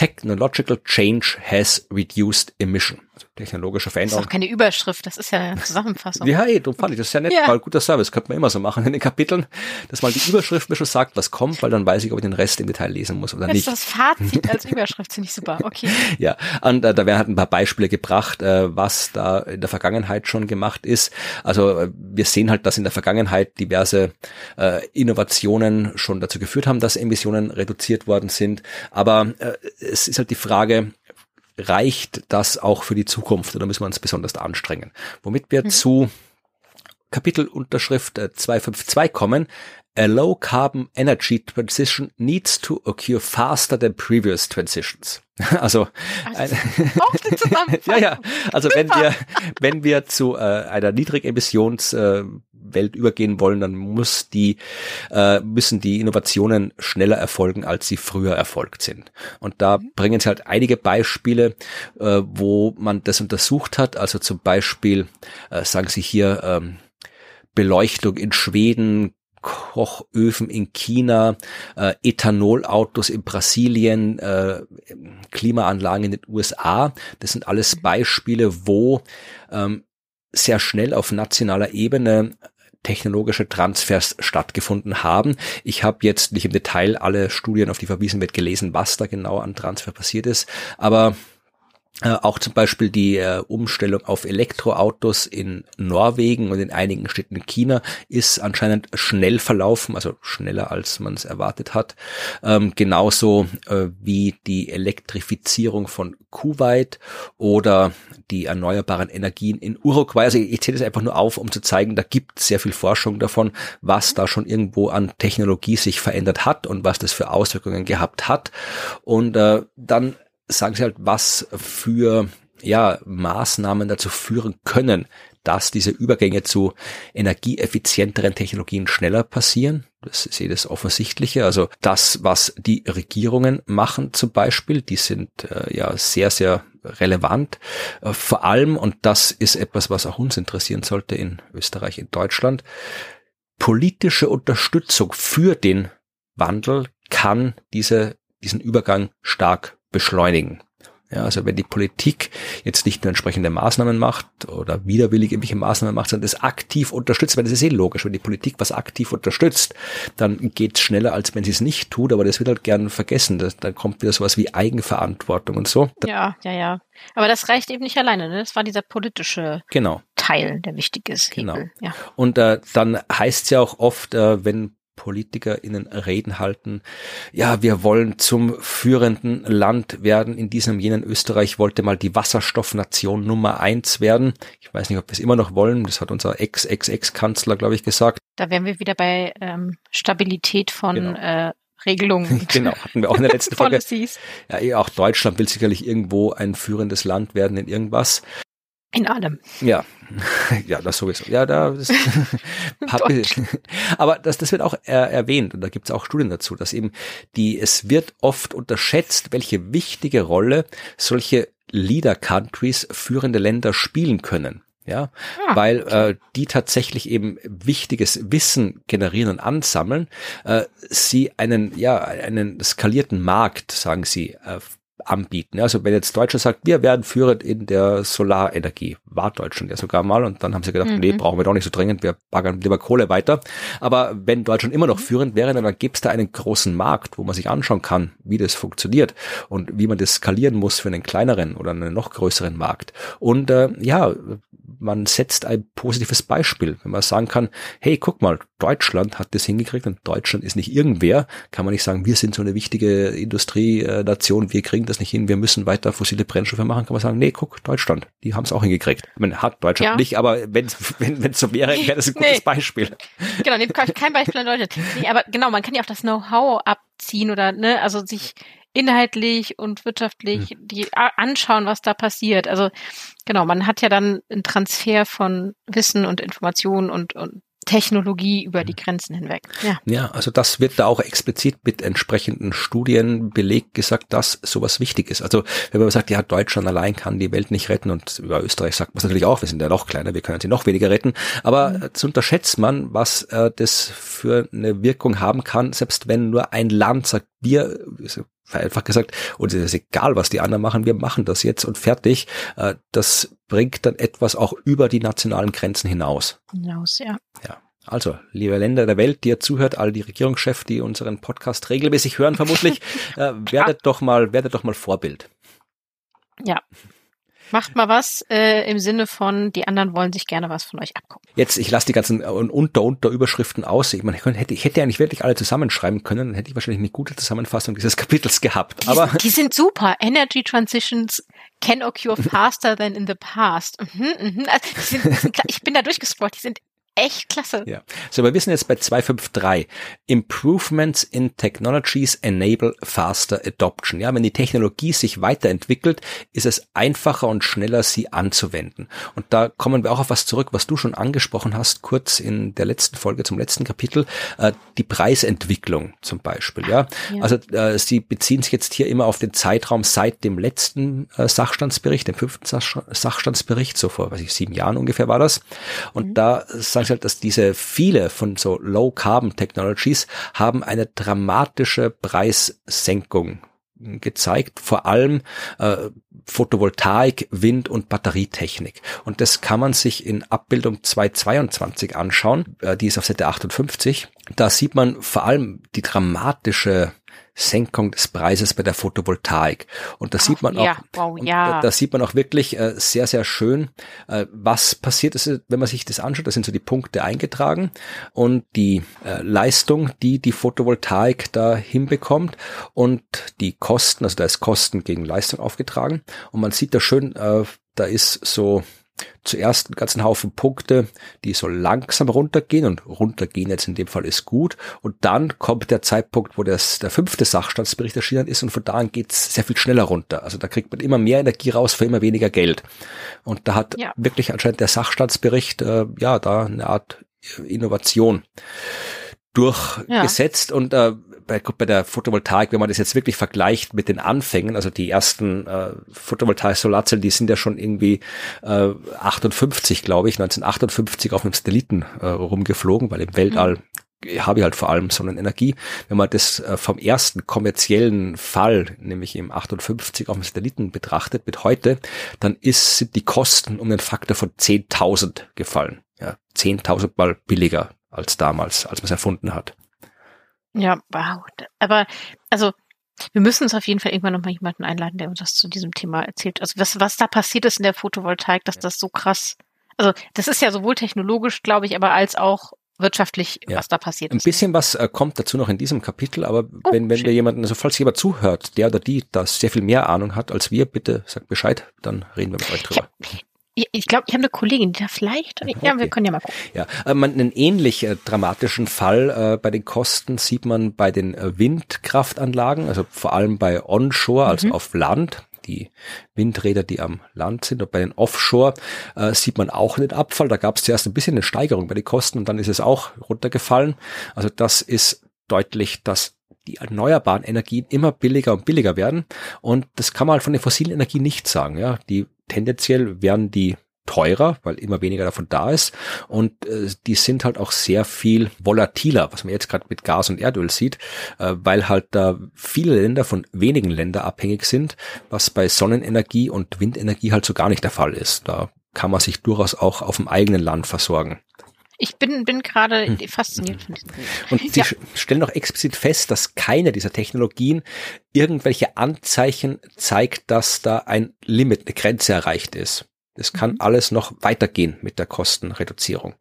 Technological change has reduced emission. Technologische Das ist Veränderung. auch keine Überschrift, das ist ja eine Zusammenfassung. Ja, hey, du fand ich das ist ja nett, Ja. mal guter Service, könnte man immer so machen in den Kapiteln, dass mal die Überschrift mir schon sagt, was kommt, weil dann weiß ich, ob ich den Rest im Detail lesen muss oder Das nicht. das Fazit als Überschrift, finde ich super. Okay. Ja, und äh, da werden halt ein paar Beispiele gebracht, äh, was da in der Vergangenheit schon gemacht ist. Also äh, wir sehen halt, dass in der Vergangenheit diverse äh, Innovationen schon dazu geführt haben, dass Emissionen reduziert worden sind. Aber äh, es ist halt die Frage, reicht das auch für die Zukunft oder müssen wir uns besonders anstrengen? Womit wir zu Kapitelunterschrift äh, 252 kommen. A low carbon energy transition needs to occur faster than previous transitions. Also, Zusammenfassung. ja, ja. Also wenn wir, wenn wir zu äh, einer Niedrigemissionswelt äh, Welt übergehen wollen, dann muss die, äh, müssen die Innovationen schneller erfolgen, als sie früher erfolgt sind. Und da bringen sie halt einige Beispiele, äh, wo man das untersucht hat. Also zum Beispiel, äh, sagen sie hier, ähm, Beleuchtung in Schweden, Kochöfen in China, äh, Ethanolautos in Brasilien, äh, Klimaanlagen in den USA. Das sind alles Beispiele, wo ähm, sehr schnell auf nationaler Ebene technologische Transfers stattgefunden haben. Ich habe jetzt nicht im Detail alle Studien, auf die verwiesen wird, gelesen, was da genau an Transfer passiert ist, aber äh, auch zum Beispiel die äh, Umstellung auf Elektroautos in Norwegen und in einigen Städten in China ist anscheinend schnell verlaufen, also schneller als man es erwartet hat. Ähm, genauso äh, wie die Elektrifizierung von Kuwait oder die erneuerbaren Energien in Uruguay. Also ich zähle das einfach nur auf, um zu zeigen, da gibt es sehr viel Forschung davon, was da schon irgendwo an Technologie sich verändert hat und was das für Auswirkungen gehabt hat. Und äh, dann sagen Sie halt, was für ja, Maßnahmen dazu führen können, dass diese Übergänge zu energieeffizienteren Technologien schneller passieren. Das ist eh das Offensichtliche. Also das, was die Regierungen machen zum Beispiel, die sind äh, ja sehr, sehr relevant. Äh, vor allem, und das ist etwas, was auch uns interessieren sollte in Österreich, in Deutschland, politische Unterstützung für den Wandel kann diese diesen Übergang stark beschleunigen. Ja, also wenn die Politik jetzt nicht nur entsprechende Maßnahmen macht oder widerwillig irgendwelche Maßnahmen macht, sondern das aktiv unterstützt, weil das ist eh logisch, wenn die Politik was aktiv unterstützt, dann geht es schneller, als wenn sie es nicht tut, aber das wird halt gern vergessen. Das, dann kommt wieder sowas wie Eigenverantwortung und so. Ja, ja, ja. Aber das reicht eben nicht alleine, ne? Das war dieser politische genau. Teil, der wichtig ist. Genau. Ja. Und äh, dann heißt es ja auch oft, äh, wenn PolitikerInnen Reden halten. Ja, wir wollen zum führenden Land werden in diesem jenen Österreich wollte mal die Wasserstoffnation Nummer eins werden. Ich weiß nicht, ob wir es immer noch wollen. Das hat unser Ex-Ex-Ex-Kanzler, glaube ich, gesagt. Da wären wir wieder bei ähm, Stabilität von genau. äh, Regelungen. genau, hatten wir auch in der letzten Folge. ja, eh, auch Deutschland will sicherlich irgendwo ein führendes Land werden in irgendwas. In allem. Ja, ja, das sowieso. Ja, da ist, aber das, das wird auch er, erwähnt und da gibt es auch Studien dazu, dass eben die, es wird oft unterschätzt, welche wichtige Rolle solche Leader Countries, führende Länder spielen können. Ja, ah, weil äh, die tatsächlich eben wichtiges Wissen generieren und ansammeln, äh, sie einen, ja, einen skalierten Markt, sagen sie, äh, anbieten. Also wenn jetzt Deutschland sagt, wir werden führend in der Solarenergie, war Deutschland ja sogar mal und dann haben sie gedacht, mhm. nee, brauchen wir doch nicht so dringend, wir baggern lieber Kohle weiter. Aber wenn Deutschland immer noch mhm. führend wäre, dann gibt es da einen großen Markt, wo man sich anschauen kann, wie das funktioniert und wie man das skalieren muss für einen kleineren oder einen noch größeren Markt. Und äh, ja, man setzt ein positives Beispiel. Wenn man sagen kann, hey, guck mal, Deutschland hat das hingekriegt und Deutschland ist nicht irgendwer, kann man nicht sagen, wir sind so eine wichtige Industrienation, wir kriegen das nicht hin, wir müssen weiter fossile Brennstoffe machen, kann man sagen, nee, guck, Deutschland, die haben es auch hingekriegt. Man hat Deutschland ja. nicht, aber wenn wenn es so wäre, wäre das ein gutes nee. Beispiel. Genau, nee, kein Beispiel an Deutschland. Nee, aber genau, man kann ja auch das Know-how abziehen oder, ne, also sich inhaltlich und wirtschaftlich hm. die anschauen, was da passiert. Also genau, man hat ja dann einen Transfer von Wissen und Informationen und, und Technologie über die Grenzen hinweg. Ja. ja, also das wird da auch explizit mit entsprechenden Studien belegt gesagt, dass sowas wichtig ist. Also wenn man sagt, ja, Deutschland allein kann die Welt nicht retten und über Österreich sagt man es natürlich auch, wir sind ja noch kleiner, wir können sie noch weniger retten, aber mhm. zu unterschätzt man, was äh, das für eine Wirkung haben kann, selbst wenn nur ein Land sagt, wir einfach gesagt, uns ist es egal, was die anderen machen, wir machen das jetzt und fertig. Äh, das bringt dann etwas auch über die nationalen Grenzen hinaus. Hinaus, ja. Ja. Also, liebe Länder der Welt, die ihr zuhört, all die Regierungschefs, die unseren Podcast regelmäßig hören, vermutlich, äh, werdet doch mal, werdet doch mal Vorbild. Ja. Macht mal was äh, im Sinne von, die anderen wollen sich gerne was von euch abgucken. Jetzt, ich lasse die ganzen äh, Unter-Unter-Überschriften aus. Ich meine, ich hätte, ich hätte eigentlich wirklich alle zusammenschreiben können, dann hätte ich wahrscheinlich eine gute Zusammenfassung dieses Kapitels gehabt. Aber die, die sind super. Energy Transitions can occur faster than in the past. Mhm, mhm. Also, sind, ich bin da durchgescrollt, die sind echt klasse. Ja. So, wir wissen jetzt bei 253. Improvements in Technologies enable faster adoption. Ja, wenn die Technologie sich weiterentwickelt, ist es einfacher und schneller, sie anzuwenden. Und da kommen wir auch auf was zurück, was du schon angesprochen hast, kurz in der letzten Folge zum letzten Kapitel, äh, die Preisentwicklung zum Beispiel. Ja, ja. also äh, sie beziehen sich jetzt hier immer auf den Zeitraum seit dem letzten äh, Sachstandsbericht, dem fünften Sach Sachstandsbericht, so vor, weiß ich, sieben Jahren ungefähr war das. Und mhm. da sagen halt, dass diese viele von so Low Carbon Technologies haben eine dramatische Preissenkung gezeigt, vor allem äh, Photovoltaik, Wind und Batterietechnik. Und das kann man sich in Abbildung 222 anschauen, äh, die ist auf Seite 58. Da sieht man vor allem die dramatische Senkung des Preises bei der Photovoltaik. Und da Ach, sieht man ja, auch, wow, ja. da, da, sieht man auch wirklich äh, sehr, sehr schön, äh, was passiert ist, wenn man sich das anschaut. Da sind so die Punkte eingetragen und die äh, Leistung, die die Photovoltaik da hinbekommt und die Kosten, also da ist Kosten gegen Leistung aufgetragen. Und man sieht da schön, äh, da ist so zuerst einen ganzen Haufen Punkte, die so langsam runtergehen und runtergehen jetzt in dem Fall ist gut. Und dann kommt der Zeitpunkt, wo das, der fünfte Sachstandsbericht erschienen ist und von da an geht's sehr viel schneller runter. Also da kriegt man immer mehr Energie raus für immer weniger Geld. Und da hat ja. wirklich anscheinend der Sachstandsbericht, äh, ja, da eine Art Innovation durchgesetzt ja. und äh, bei, bei der Photovoltaik, wenn man das jetzt wirklich vergleicht mit den Anfängen, also die ersten äh, Photovoltaik-Solarzellen, die sind ja schon irgendwie äh, 58, glaube ich, 1958 auf einem Satelliten äh, rumgeflogen, weil im Weltall mhm habe ich halt vor allem Sonnenenergie. Wenn man das äh, vom ersten kommerziellen Fall, nämlich im 58 auf dem Satelliten betrachtet, mit heute, dann ist, sind die Kosten um den Faktor von 10.000 gefallen. Ja, 10.000 mal billiger als damals, als man es erfunden hat. Ja, wow. Aber, also, wir müssen uns auf jeden Fall irgendwann nochmal jemanden einladen, der uns das zu diesem Thema erzählt. Also was, was da passiert ist in der Photovoltaik, dass das so krass, also das ist ja sowohl technologisch, glaube ich, aber als auch wirtschaftlich, ja. was da passiert ist. Ein bisschen was äh, kommt dazu noch in diesem Kapitel, aber oh, wenn, wenn wir jemanden, also falls jemand zuhört, der oder die da sehr viel mehr Ahnung hat als wir, bitte sagt Bescheid, dann reden wir mit euch drüber. Ich, ich glaube, ich habe eine Kollegin, die da vielleicht, okay. ja, wir können ja mal gucken. Ja, äh, man, einen ähnlich äh, dramatischen Fall äh, bei den Kosten sieht man bei den äh, Windkraftanlagen, also vor allem bei Onshore, also mhm. auf Land die Windräder, die am Land sind. Und bei den Offshore äh, sieht man auch den Abfall. Da gab es zuerst ein bisschen eine Steigerung bei den Kosten und dann ist es auch runtergefallen. Also das ist deutlich, dass die erneuerbaren Energien immer billiger und billiger werden. Und das kann man halt von den fossilen Energien nicht sagen. Ja, die tendenziell werden die teurer, weil immer weniger davon da ist. Und äh, die sind halt auch sehr viel volatiler, was man jetzt gerade mit Gas und Erdöl sieht, äh, weil halt da viele Länder von wenigen Ländern abhängig sind, was bei Sonnenenergie und Windenergie halt so gar nicht der Fall ist. Da kann man sich durchaus auch auf dem eigenen Land versorgen. Ich bin, bin gerade hm. fasziniert von diesem Und Sie ja. stellen auch explizit fest, dass keine dieser Technologien irgendwelche Anzeichen zeigt, dass da ein Limit, eine Grenze erreicht ist. Es kann mhm. alles noch weitergehen mit der Kostenreduzierung.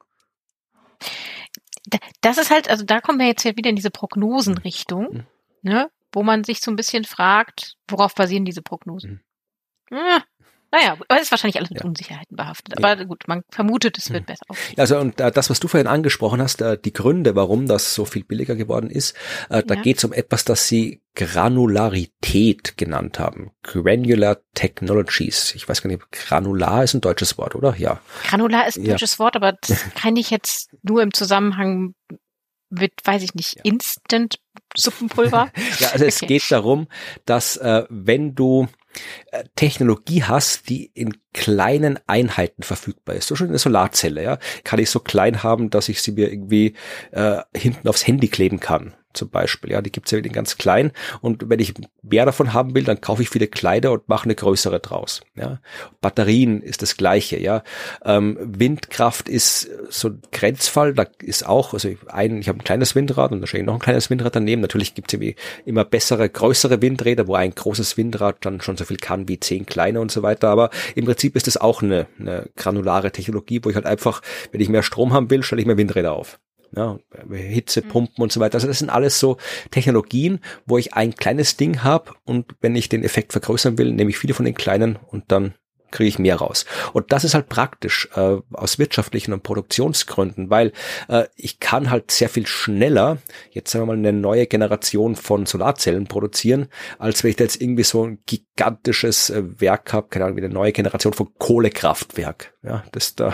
Das ist halt, also da kommen wir jetzt ja wieder in diese Prognosenrichtung, mhm. ne, wo man sich so ein bisschen fragt, worauf basieren diese Prognosen? Mhm. Naja, aber es ist wahrscheinlich alles mit ja. Unsicherheiten behaftet. Aber ja. gut, man vermutet, es wird hm. besser. Also und äh, das, was du vorhin angesprochen hast, äh, die Gründe, warum das so viel billiger geworden ist, äh, da ja. geht es um etwas, das sie Granularität genannt haben. Granular Technologies. Ich weiß gar nicht, Granular ist ein deutsches Wort, oder? Ja. Granular ist ein deutsches Wort, aber das kann ich jetzt nur im Zusammenhang mit, weiß ich nicht, Instant Suppenpulver. ja, also okay. es geht darum, dass äh, wenn du Technologie hast, die in kleinen Einheiten verfügbar ist. So schon eine Solarzelle, ja, kann ich so klein haben, dass ich sie mir irgendwie äh, hinten aufs Handy kleben kann zum Beispiel. Ja, die gibt's ja in ganz klein. Und wenn ich mehr davon haben will, dann kaufe ich viele Kleider und mache eine größere draus. Ja, Batterien ist das Gleiche. Ja, ähm, Windkraft ist so ein Grenzfall. Da ist auch, also ein, ich habe ein kleines Windrad und wahrscheinlich noch ein kleines Windrad daneben. Natürlich gibt's irgendwie immer bessere, größere Windräder, wo ein großes Windrad dann schon so viel kann wie zehn kleine und so weiter. Aber im Prinzip ist das auch eine, eine granulare Technologie, wo ich halt einfach, wenn ich mehr Strom haben will, stelle ich mehr Windräder auf ja, Hitzepumpen mhm. und so weiter. Also das sind alles so Technologien, wo ich ein kleines Ding habe und wenn ich den Effekt vergrößern will, nehme ich viele von den kleinen und dann kriege ich mehr raus. Und das ist halt praktisch äh, aus wirtschaftlichen und Produktionsgründen, weil äh, ich kann halt sehr viel schneller, jetzt sagen wir mal, eine neue Generation von Solarzellen produzieren, als wenn ich da jetzt irgendwie so ein gigantisches äh, Werk habe, keine Ahnung, wie eine neue Generation von Kohlekraftwerk. Ja, das da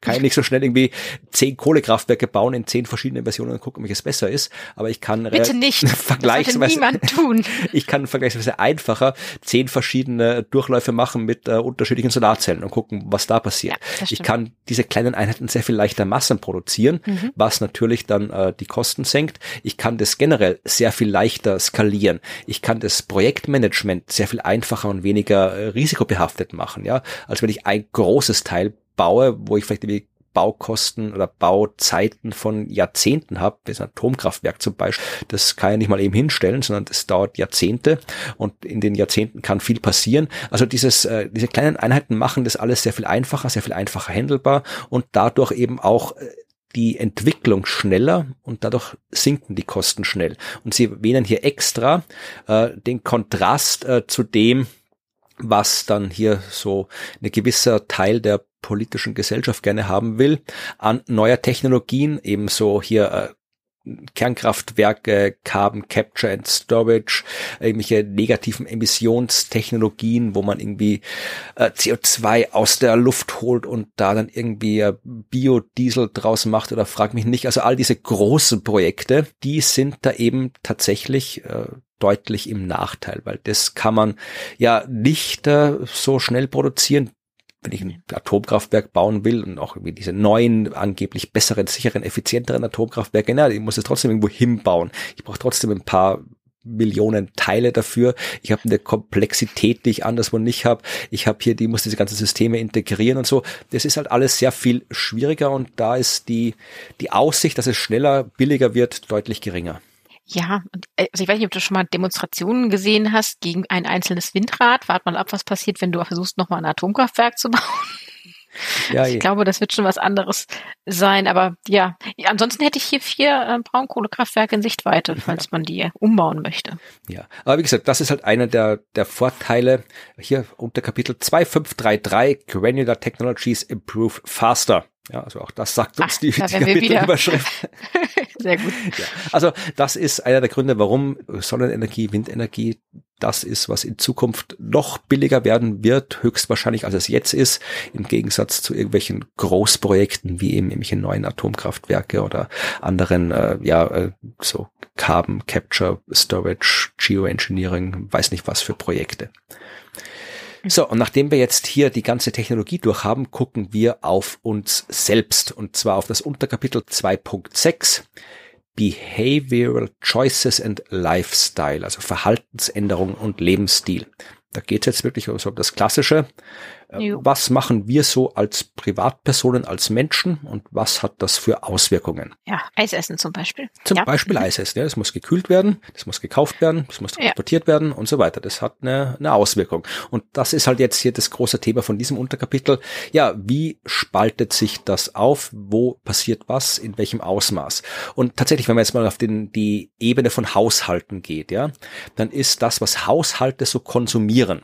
kann ich nicht so schnell irgendwie zehn Kohlekraftwerke bauen in zehn verschiedenen Versionen und gucken, welches besser ist. Aber ich kann bitte nicht vergleichsweise ich kann vergleichsweise einfacher zehn verschiedene Durchläufe machen mit äh, unterschiedlichen Solarzellen und gucken, was da passiert. Ja, ich kann diese kleinen Einheiten sehr viel leichter Massen produzieren, mhm. was natürlich dann äh, die Kosten senkt. Ich kann das generell sehr viel leichter skalieren. Ich kann das Projektmanagement sehr viel einfacher und weniger äh, risikobehaftet machen, ja, als wenn ich ein großes Teil baue, wo ich vielleicht irgendwie Baukosten oder Bauzeiten von Jahrzehnten habe, wie ein Atomkraftwerk zum Beispiel, das kann ich nicht mal eben hinstellen, sondern das dauert Jahrzehnte und in den Jahrzehnten kann viel passieren. Also dieses, äh, diese kleinen Einheiten machen das alles sehr viel einfacher, sehr viel einfacher handelbar und dadurch eben auch äh, die Entwicklung schneller und dadurch sinken die Kosten schnell. Und sie erwähnen hier extra äh, den Kontrast äh, zu dem, was dann hier so ein gewisser Teil der politischen Gesellschaft gerne haben will, an neuer Technologien, ebenso hier äh, Kernkraftwerke, Carbon Capture and Storage, irgendwelche negativen Emissionstechnologien, wo man irgendwie äh, CO2 aus der Luft holt und da dann irgendwie äh, Biodiesel draus macht oder frag mich nicht. Also all diese großen Projekte, die sind da eben tatsächlich äh, deutlich im Nachteil, weil das kann man ja nicht äh, so schnell produzieren wenn ich ein Atomkraftwerk bauen will und auch irgendwie diese neuen, angeblich besseren, sicheren, effizienteren Atomkraftwerke, na, ich muss es trotzdem irgendwo hinbauen. Ich brauche trotzdem ein paar Millionen Teile dafür. Ich habe eine Komplexität, die ich anderswo nicht habe. Ich habe hier, die muss diese ganzen Systeme integrieren und so. Das ist halt alles sehr viel schwieriger und da ist die, die Aussicht, dass es schneller, billiger wird, deutlich geringer. Ja, äh, also ich weiß nicht, ob du schon mal Demonstrationen gesehen hast gegen ein einzelnes Windrad. Wart mal ab, was passiert, wenn du versuchst, nochmal ein Atomkraftwerk zu bauen. Ja, ich glaube, das wird schon was anderes sein. Aber ja, ansonsten hätte ich hier vier äh, Braunkohlekraftwerke in Sichtweite, falls man die umbauen möchte. Ja, aber wie gesagt, das ist halt einer der, der Vorteile hier unter Kapitel 2533 Granular Technologies Improve Faster. Ja, also auch das sagt uns Ach, die, die Kapitelüberschrift. Sehr gut. Ja, also das ist einer der Gründe, warum Sonnenenergie, Windenergie das ist, was in Zukunft noch billiger werden wird, höchstwahrscheinlich als es jetzt ist, im Gegensatz zu irgendwelchen Großprojekten wie eben irgendwelche neuen Atomkraftwerke oder anderen, äh, ja, äh, so Carbon Capture, Storage, Geoengineering, weiß nicht was für Projekte. So, und nachdem wir jetzt hier die ganze Technologie durch haben, gucken wir auf uns selbst und zwar auf das Unterkapitel 2.6 Behavioral Choices and Lifestyle, also Verhaltensänderung und Lebensstil. Da geht es jetzt wirklich um so das Klassische. Äh, jo. Was machen wir so als Privatpersonen, als Menschen und was hat das für Auswirkungen? Ja, Eis essen zum Beispiel. Zum ja. Beispiel Eis essen. Ja, das muss gekühlt werden, das muss gekauft werden, das muss transportiert ja. werden und so weiter. Das hat eine, eine Auswirkung. Und das ist halt jetzt hier das große Thema von diesem Unterkapitel. Ja, wie spaltet sich das auf? Wo passiert was? In welchem Ausmaß? Und tatsächlich, wenn man jetzt mal auf den, die Ebene von Haushalten geht, ja, dann ist das, was Haushalte so konsumieren,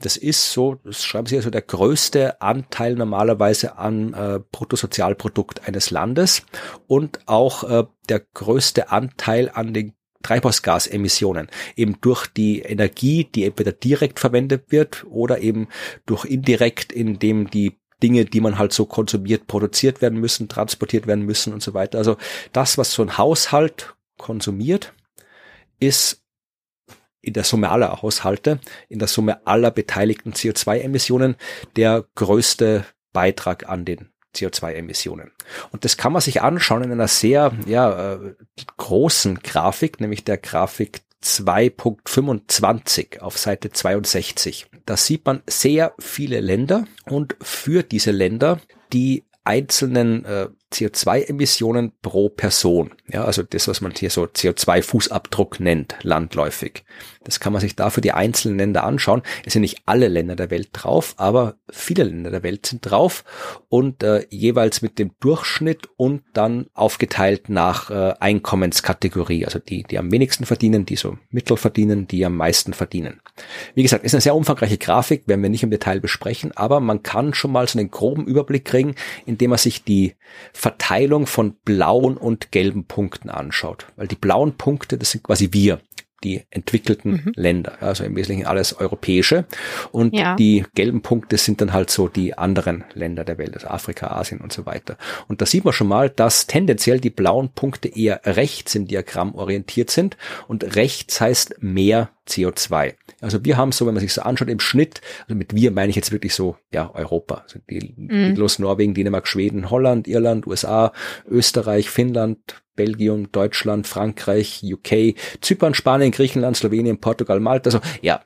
das ist so, das schreiben Sie also, der größte Anteil normalerweise an äh, Bruttosozialprodukt eines Landes und auch äh, der größte Anteil an den Treibhausgasemissionen, eben durch die Energie, die entweder direkt verwendet wird oder eben durch indirekt, indem die Dinge, die man halt so konsumiert, produziert werden müssen, transportiert werden müssen und so weiter. Also das, was so ein Haushalt konsumiert, ist in der Summe aller Haushalte, in der Summe aller beteiligten CO2-Emissionen der größte Beitrag an den CO2-Emissionen. Und das kann man sich anschauen in einer sehr ja, äh, großen Grafik, nämlich der Grafik 2.25 auf Seite 62. Da sieht man sehr viele Länder und für diese Länder die einzelnen äh, CO2-Emissionen pro Person. Ja, also das, was man hier so CO2-Fußabdruck nennt, landläufig. Das kann man sich da für die einzelnen Länder anschauen. Es sind nicht alle Länder der Welt drauf, aber viele Länder der Welt sind drauf und äh, jeweils mit dem Durchschnitt und dann aufgeteilt nach äh, Einkommenskategorie. Also die, die am wenigsten verdienen, die so mittel verdienen, die am meisten verdienen. Wie gesagt, ist eine sehr umfangreiche Grafik, werden wir nicht im Detail besprechen, aber man kann schon mal so einen groben Überblick kriegen, indem man sich die Verteilung von blauen und gelben Punkten anschaut. Weil die blauen Punkte, das sind quasi wir die entwickelten mhm. Länder, also im Wesentlichen alles europäische. Und ja. die gelben Punkte sind dann halt so die anderen Länder der Welt, also Afrika, Asien und so weiter. Und da sieht man schon mal, dass tendenziell die blauen Punkte eher rechts im Diagramm orientiert sind und rechts heißt mehr CO2. Also wir haben so, wenn man sich so anschaut, im Schnitt, also mit wir meine ich jetzt wirklich so, ja, Europa, also die, mhm. die Norwegen, Dänemark, Schweden, Holland, Irland, USA, Österreich, Finnland, Belgien, Deutschland, Frankreich, UK, Zypern, Spanien, Griechenland, Slowenien, Portugal, Malta, also ja,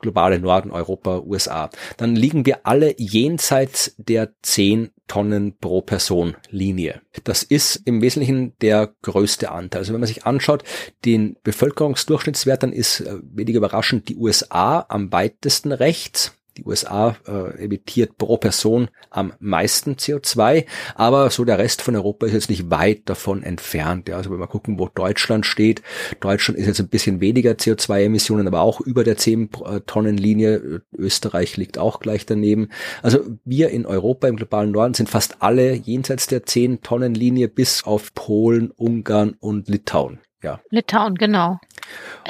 globale Norden, Europa, USA. Dann liegen wir alle jenseits der 10 Tonnen pro Person Linie. Das ist im Wesentlichen der größte Anteil. Also wenn man sich anschaut, den Bevölkerungsdurchschnittswert, dann ist äh, wenig überraschend die USA am weitesten rechts die USA äh, emittiert pro Person am meisten CO2, aber so der Rest von Europa ist jetzt nicht weit davon entfernt. Ja. Also wenn wir gucken, wo Deutschland steht, Deutschland ist jetzt ein bisschen weniger CO2-Emissionen, aber auch über der 10-Tonnen-Linie. Österreich liegt auch gleich daneben. Also wir in Europa im globalen Norden sind fast alle jenseits der 10-Tonnen-Linie bis auf Polen, Ungarn und Litauen. Ja. Litauen, genau.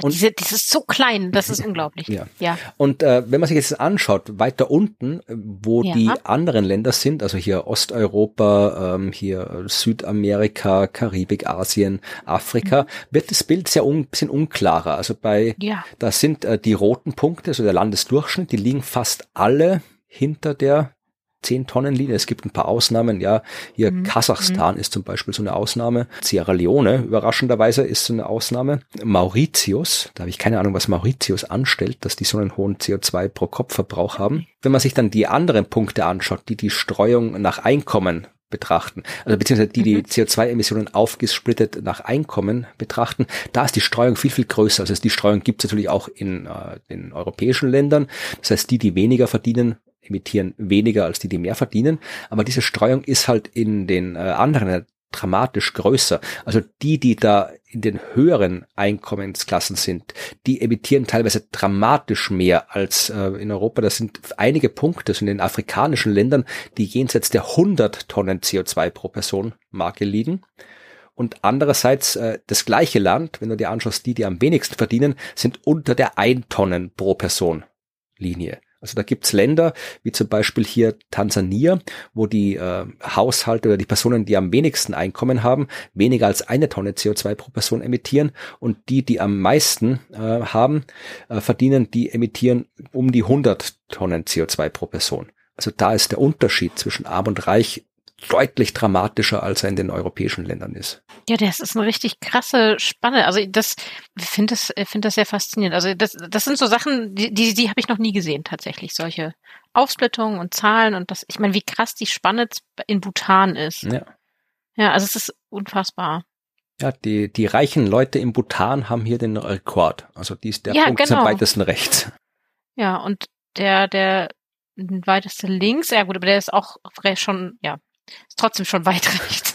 Und Diese, das ist so klein, das ist unglaublich. Ja. ja. Und äh, wenn man sich jetzt anschaut, weiter unten, wo ja. die anderen Länder sind, also hier Osteuropa, ähm, hier Südamerika, Karibik, Asien, Afrika, mhm. wird das Bild sehr un bisschen unklarer. Also bei, ja. da sind äh, die roten Punkte, also der Landesdurchschnitt, die liegen fast alle hinter der 10 Tonnen Linie. Es gibt ein paar Ausnahmen. Ja, hier mhm. Kasachstan mhm. ist zum Beispiel so eine Ausnahme. Sierra Leone, überraschenderweise, ist so eine Ausnahme. Mauritius, da habe ich keine Ahnung, was Mauritius anstellt, dass die so einen hohen CO2 pro Kopfverbrauch haben. Wenn man sich dann die anderen Punkte anschaut, die die Streuung nach Einkommen betrachten, also beziehungsweise die die mhm. CO2-Emissionen aufgesplittet nach Einkommen betrachten, da ist die Streuung viel, viel größer. Also die Streuung gibt es natürlich auch in äh, den europäischen Ländern. Das heißt, die, die weniger verdienen, emittieren weniger als die, die mehr verdienen. Aber diese Streuung ist halt in den äh, anderen dramatisch größer. Also die, die da in den höheren Einkommensklassen sind, die emittieren teilweise dramatisch mehr als äh, in Europa. Das sind einige Punkte, so in den afrikanischen Ländern, die jenseits der 100 Tonnen CO2 pro Person Marke liegen. Und andererseits äh, das gleiche Land, wenn du dir anschaust, die, die am wenigsten verdienen, sind unter der 1 Tonnen pro Person Linie. Also da gibt's Länder, wie zum Beispiel hier Tansania, wo die äh, Haushalte oder die Personen, die am wenigsten Einkommen haben, weniger als eine Tonne CO2 pro Person emittieren und die, die am meisten äh, haben, äh, verdienen, die emittieren um die 100 Tonnen CO2 pro Person. Also da ist der Unterschied zwischen arm und reich deutlich dramatischer, als er in den europäischen Ländern ist. Ja, das ist eine richtig krasse Spanne. Also das, ich finde das, finde das sehr faszinierend. Also das, das sind so Sachen, die, die, die habe ich noch nie gesehen tatsächlich. Solche Aufsplittungen und Zahlen und das, ich meine, wie krass die Spanne in Bhutan ist. Ja. Ja, also es ist unfassbar. Ja, die, die reichen Leute in Bhutan haben hier den Rekord. Also die ist der ja, Punkt genau. zum weitesten rechts. Ja, und der, der weiteste links, ja gut, aber der ist auch schon, ja, ist trotzdem schon weit rechts.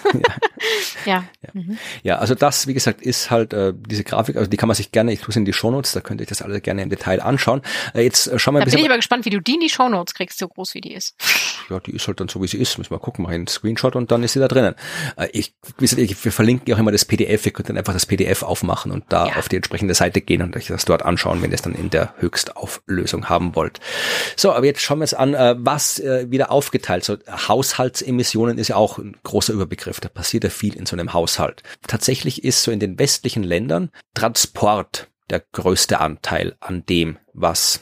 ja. ja. Mhm. ja, also das, wie gesagt, ist halt äh, diese Grafik, also die kann man sich gerne, ich tue es in die Shownotes, da könnt ihr euch das alle gerne im Detail anschauen. Äh, jetzt äh, schauen wir da ein bisschen. Da bin ich aber gespannt, wie du die in die Shownotes kriegst, so groß wie die ist. Ja, die ist halt dann so, wie sie ist. Müssen wir gucken, mal einen Screenshot und dann ist sie da drinnen. Äh, ich, wie gesagt, ich, wir verlinken ja auch immer das PDF, ihr könnt dann einfach das PDF aufmachen und da ja. auf die entsprechende Seite gehen und euch das dort anschauen, wenn ihr es dann in der Höchstauflösung haben wollt. So, aber jetzt schauen wir uns an, äh, was äh, wieder aufgeteilt. So Haushaltsemissionen ist ja auch ein großer Überbegriff. Da passiert ja viel in so einem Haushalt. Tatsächlich ist so in den westlichen Ländern Transport der größte Anteil an dem, was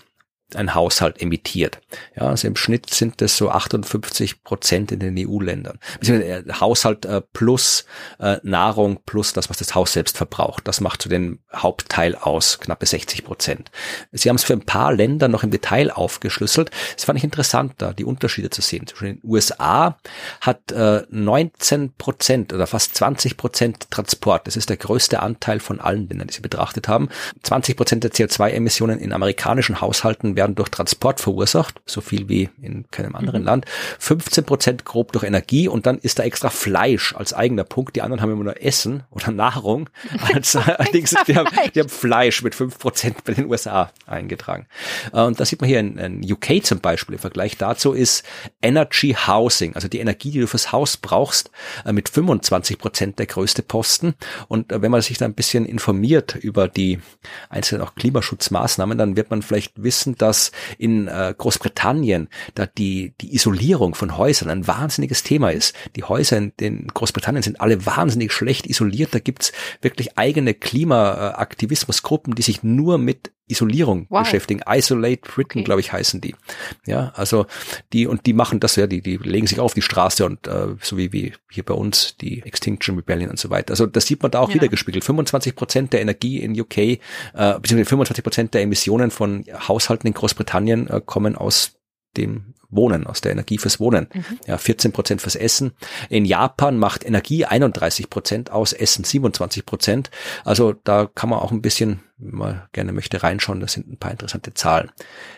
ein Haushalt emittiert. Ja, also im Schnitt sind das so 58 Prozent in den EU-Ländern. Äh, Haushalt äh, plus äh, Nahrung plus das, was das Haus selbst verbraucht. Das macht so den Hauptteil aus, knappe 60 Prozent. Sie haben es für ein paar Länder noch im Detail aufgeschlüsselt. Das fand ich interessant, da die Unterschiede zu sehen. Zwischen den USA hat äh, 19 Prozent oder fast 20 Prozent Transport. Das ist der größte Anteil von allen Ländern, die sie betrachtet haben. 20 Prozent der CO2-Emissionen in amerikanischen Haushalten werden durch Transport verursacht, so viel wie in keinem anderen mhm. Land. 15 Prozent grob durch Energie und dann ist da extra Fleisch als eigener Punkt. Die anderen haben immer nur Essen oder Nahrung. Als, allerdings, die haben, die haben Fleisch mit 5 Prozent bei den USA eingetragen. Äh, und da sieht man hier in, in UK zum Beispiel, im Vergleich dazu ist Energy Housing, also die Energie, die du fürs Haus brauchst, äh, mit 25 Prozent der größte Posten. Und äh, wenn man sich da ein bisschen informiert über die einzelnen auch Klimaschutzmaßnahmen, dann wird man vielleicht wissen, dass dass in äh, Großbritannien da die, die Isolierung von Häusern ein wahnsinniges Thema ist. Die Häuser in, in Großbritannien sind alle wahnsinnig schlecht isoliert. Da gibt's wirklich eigene Klimaaktivismusgruppen, die sich nur mit Isolierung wow. beschäftigen. Isolate Britain, okay. glaube ich, heißen die. Ja, also die und die machen das ja, die die legen sich auf die Straße und äh, so wie wie hier bei uns die Extinction Rebellion und so weiter. Also das sieht man da auch ja. wieder gespiegelt. 25 Prozent der Energie in UK, äh, beziehungsweise 25 Prozent der Emissionen von Haushalten in Großbritannien äh, kommen aus dem Wohnen, aus der Energie fürs Wohnen. Mhm. Ja, 14 Prozent fürs Essen. In Japan macht Energie 31 Prozent aus, Essen 27 Prozent. Also da kann man auch ein bisschen, wenn man gerne möchte, reinschauen. Das sind ein paar interessante Zahlen.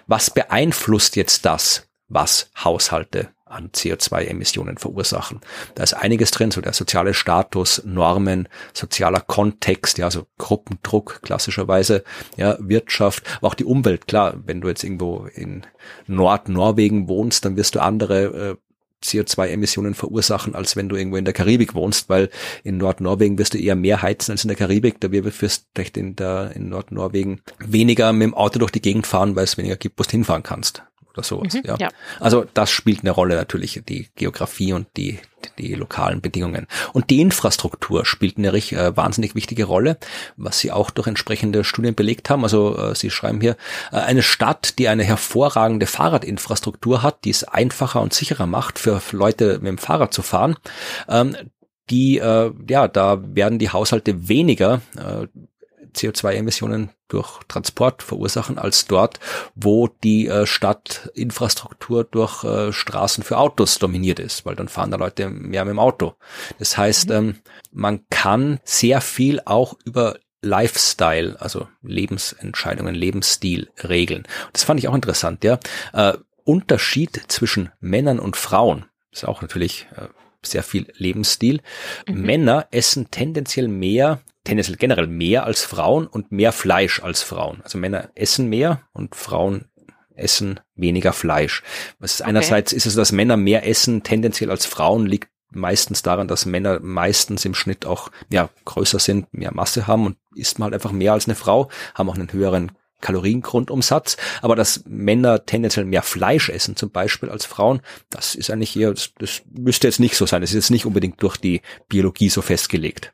Was beeinflusst jetzt das, was Haushalte an CO2-Emissionen verursachen. Da ist einiges drin, so der soziale Status, Normen, sozialer Kontext, ja, so Gruppendruck klassischerweise, ja, Wirtschaft, aber auch die Umwelt. Klar, wenn du jetzt irgendwo in Nordnorwegen wohnst, dann wirst du andere äh, CO2-Emissionen verursachen, als wenn du irgendwo in der Karibik wohnst, weil in Nordnorwegen wirst du eher mehr heizen als in der Karibik. Da wirst du vielleicht in, der, in Nordnorwegen weniger mit dem Auto durch die Gegend fahren, weil es weniger gibt, wo du hinfahren kannst oder sowas. Mhm, ja. ja. Also das spielt eine Rolle natürlich, die Geografie und die, die lokalen Bedingungen. Und die Infrastruktur spielt eine äh, wahnsinnig wichtige Rolle, was sie auch durch entsprechende Studien belegt haben. Also äh, sie schreiben hier, äh, eine Stadt, die eine hervorragende Fahrradinfrastruktur hat, die es einfacher und sicherer macht, für Leute mit dem Fahrrad zu fahren, ähm, die, äh, ja, da werden die Haushalte weniger äh, CO2-Emissionen durch Transport verursachen als dort, wo die äh, Stadtinfrastruktur durch äh, Straßen für Autos dominiert ist, weil dann fahren da Leute mehr mit dem Auto. Das heißt, mhm. ähm, man kann sehr viel auch über Lifestyle, also Lebensentscheidungen, Lebensstil regeln. Das fand ich auch interessant, ja. Äh, Unterschied zwischen Männern und Frauen ist auch natürlich äh, sehr viel Lebensstil. Mhm. Männer essen tendenziell mehr tendenziell generell mehr als Frauen und mehr Fleisch als Frauen. Also Männer essen mehr und Frauen essen weniger Fleisch. Was okay. einerseits ist es, dass Männer mehr essen tendenziell als Frauen liegt meistens daran, dass Männer meistens im Schnitt auch ja größer sind, mehr Masse haben und isst man halt einfach mehr als eine Frau, haben auch einen höheren Kaloriengrundumsatz, aber dass Männer tendenziell mehr Fleisch essen zum Beispiel als Frauen, das ist eigentlich eher, das, das müsste jetzt nicht so sein. Das ist jetzt nicht unbedingt durch die Biologie so festgelegt.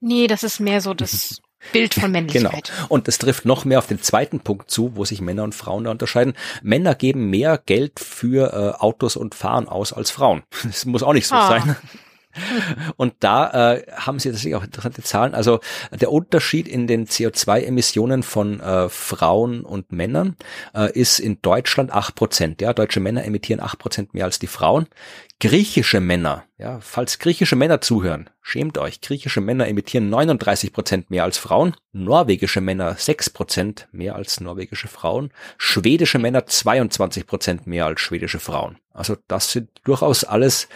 Nee, das ist mehr so das Bild von Männlichkeit. Genau. Und es trifft noch mehr auf den zweiten Punkt zu, wo sich Männer und Frauen da unterscheiden. Männer geben mehr Geld für äh, Autos und Fahren aus als Frauen. Das muss auch nicht so ah. sein. Und da äh, haben sie tatsächlich auch interessante Zahlen. Also der Unterschied in den CO2-Emissionen von äh, Frauen und Männern äh, ist in Deutschland acht Prozent. Ja, deutsche Männer emittieren acht Prozent mehr als die Frauen. Griechische Männer, ja, falls griechische Männer zuhören, schämt euch. Griechische Männer emittieren 39 Prozent mehr als Frauen. Norwegische Männer sechs Prozent mehr als norwegische Frauen. Schwedische Männer 22 Prozent mehr als schwedische Frauen. Also das sind durchaus alles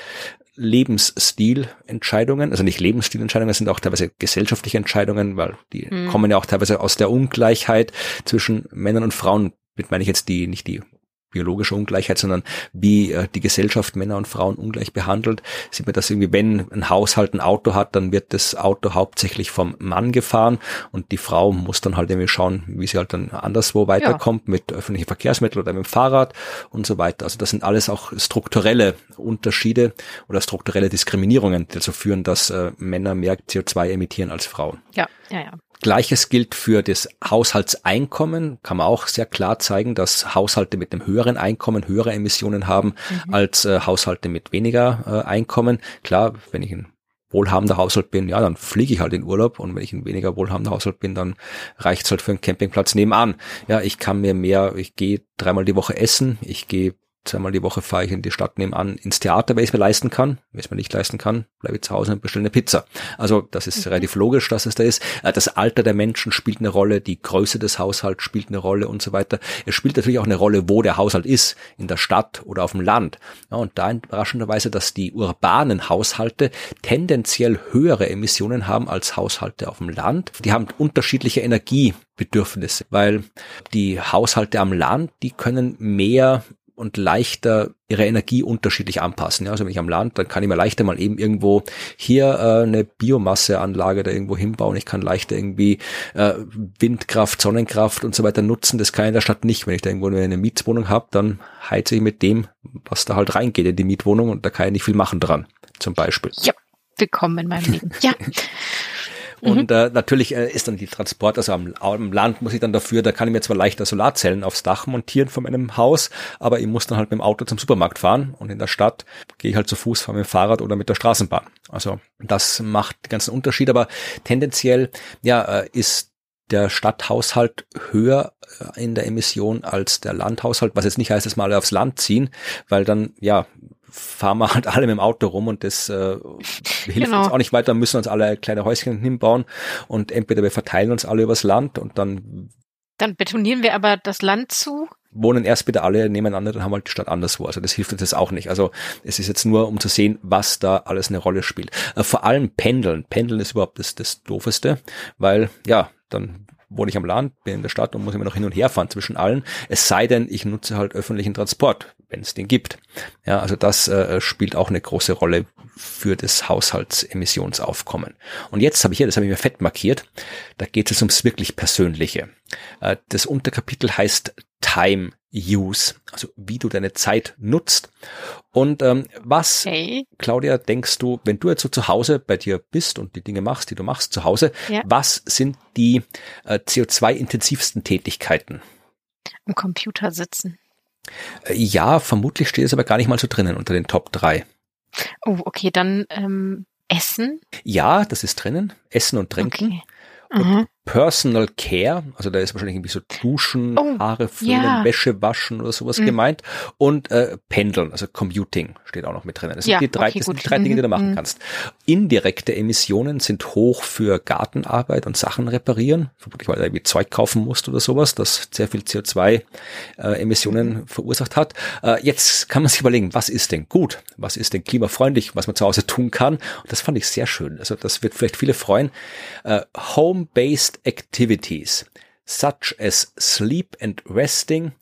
Lebensstilentscheidungen, also nicht Lebensstilentscheidungen, das sind auch teilweise gesellschaftliche Entscheidungen, weil die mhm. kommen ja auch teilweise aus der Ungleichheit zwischen Männern und Frauen. Mit meine ich jetzt die, nicht die biologische Ungleichheit, sondern wie äh, die Gesellschaft Männer und Frauen ungleich behandelt. Sieht man das irgendwie, wenn ein Haushalt ein Auto hat, dann wird das Auto hauptsächlich vom Mann gefahren und die Frau muss dann halt irgendwie schauen, wie sie halt dann anderswo weiterkommt ja. mit öffentlichen Verkehrsmitteln oder mit dem Fahrrad und so weiter. Also das sind alles auch strukturelle Unterschiede oder strukturelle Diskriminierungen, die dazu führen, dass äh, Männer mehr CO2 emittieren als Frauen. Ja, ja, ja. Gleiches gilt für das Haushaltseinkommen. Kann man auch sehr klar zeigen, dass Haushalte mit einem höheren Einkommen höhere Emissionen haben mhm. als äh, Haushalte mit weniger äh, Einkommen. Klar, wenn ich ein wohlhabender Haushalt bin, ja, dann fliege ich halt in Urlaub und wenn ich ein weniger wohlhabender Haushalt bin, dann reicht's halt für einen Campingplatz nebenan. Ja, ich kann mir mehr, ich gehe dreimal die Woche essen, ich gehe zweimal die Woche fahre ich in die Stadt nebenan ins Theater, wenn ich es mir leisten kann. Wenn ich es mir nicht leisten kann, bleibe ich zu Hause und bestelle eine Pizza. Also das ist mhm. relativ logisch, dass es da ist. Äh, das Alter der Menschen spielt eine Rolle, die Größe des Haushalts spielt eine Rolle und so weiter. Es spielt natürlich auch eine Rolle, wo der Haushalt ist, in der Stadt oder auf dem Land. Ja, und da überraschenderweise, dass die urbanen Haushalte tendenziell höhere Emissionen haben als Haushalte auf dem Land. Die haben unterschiedliche Energiebedürfnisse, weil die Haushalte am Land, die können mehr und leichter ihre Energie unterschiedlich anpassen. Ja, also wenn ich am Land, dann kann ich mir leichter mal eben irgendwo hier äh, eine Biomasseanlage da irgendwo hinbauen. Ich kann leichter irgendwie äh, Windkraft, Sonnenkraft und so weiter nutzen. Das kann ich in der Stadt nicht. Wenn ich da irgendwo eine Mietswohnung habe, dann heize ich mit dem, was da halt reingeht in die Mietwohnung und da kann ich nicht viel machen dran, zum Beispiel. Ja, willkommen in meinem Leben. Ja. Und mhm. äh, natürlich äh, ist dann die Transport, also am, am Land muss ich dann dafür, da kann ich mir zwar leichter Solarzellen aufs Dach montieren von meinem Haus, aber ich muss dann halt mit dem Auto zum Supermarkt fahren und in der Stadt gehe ich halt zu Fuß, fahre mit dem Fahrrad oder mit der Straßenbahn. Also das macht den ganzen Unterschied, aber tendenziell ja äh, ist der Stadthaushalt höher äh, in der Emission als der Landhaushalt, was jetzt nicht heißt, dass wir alle aufs Land ziehen, weil dann, ja, fahren wir halt alle mit dem Auto rum und das äh, hilft genau. uns auch nicht weiter, müssen uns alle kleine Häuschen hinbauen und entweder wir verteilen uns alle übers Land und dann dann betonieren wir aber das Land zu. Wohnen erst bitte alle nebeneinander, dann haben wir halt die Stadt anderswo. Also das hilft uns jetzt auch nicht. Also es ist jetzt nur, um zu sehen, was da alles eine Rolle spielt. Äh, vor allem Pendeln. Pendeln ist überhaupt das, das Doofeste, weil ja, dann wohne ich am Land, bin in der Stadt und muss immer noch hin und her fahren zwischen allen. Es sei denn, ich nutze halt öffentlichen Transport, wenn es den gibt. Ja, also das äh, spielt auch eine große Rolle für das Haushaltsemissionsaufkommen. Und jetzt habe ich hier, das habe ich mir fett markiert, da geht es ums wirklich Persönliche. Äh, das Unterkapitel heißt Time Use, also wie du deine Zeit nutzt. Und ähm, was, Okay. Claudia, denkst du, wenn du jetzt so zu Hause bei dir bist und die Dinge machst, die du machst zu Hause, Ja. was sind die äh, CO2-intensivsten Tätigkeiten? Am Computer sitzen. Äh, ja, vermutlich steht es aber gar nicht mal so drinnen unter den Top 3. Oh, okay, dann ähm, Essen. Ja, das ist drinnen. Essen und Trinken. Okay. Mhm. Personal Care, also da ist wahrscheinlich irgendwie so Duschen, Oh, Haare föhnen, ja. Wäsche waschen oder sowas Mhm. gemeint. Und äh, Pendeln, also Commuting steht auch noch mit drin. Das sind Ja, die drei, okay, das sind die drei Dinge, die du Mhm, machen mhm. kannst. Indirekte Emissionen sind hoch für Gartenarbeit und Sachen reparieren, vermutlich weil du irgendwie Zeug kaufen musst oder sowas, das sehr viel CO2-Emissionen Mhm. verursacht hat. Äh, jetzt kann man sich überlegen, was ist denn gut? Was ist denn klimafreundlich, was man zu Hause tun kann? Und das fand ich sehr schön. Also das wird vielleicht viele freuen. Äh, Home-based activities such as sleep and resting,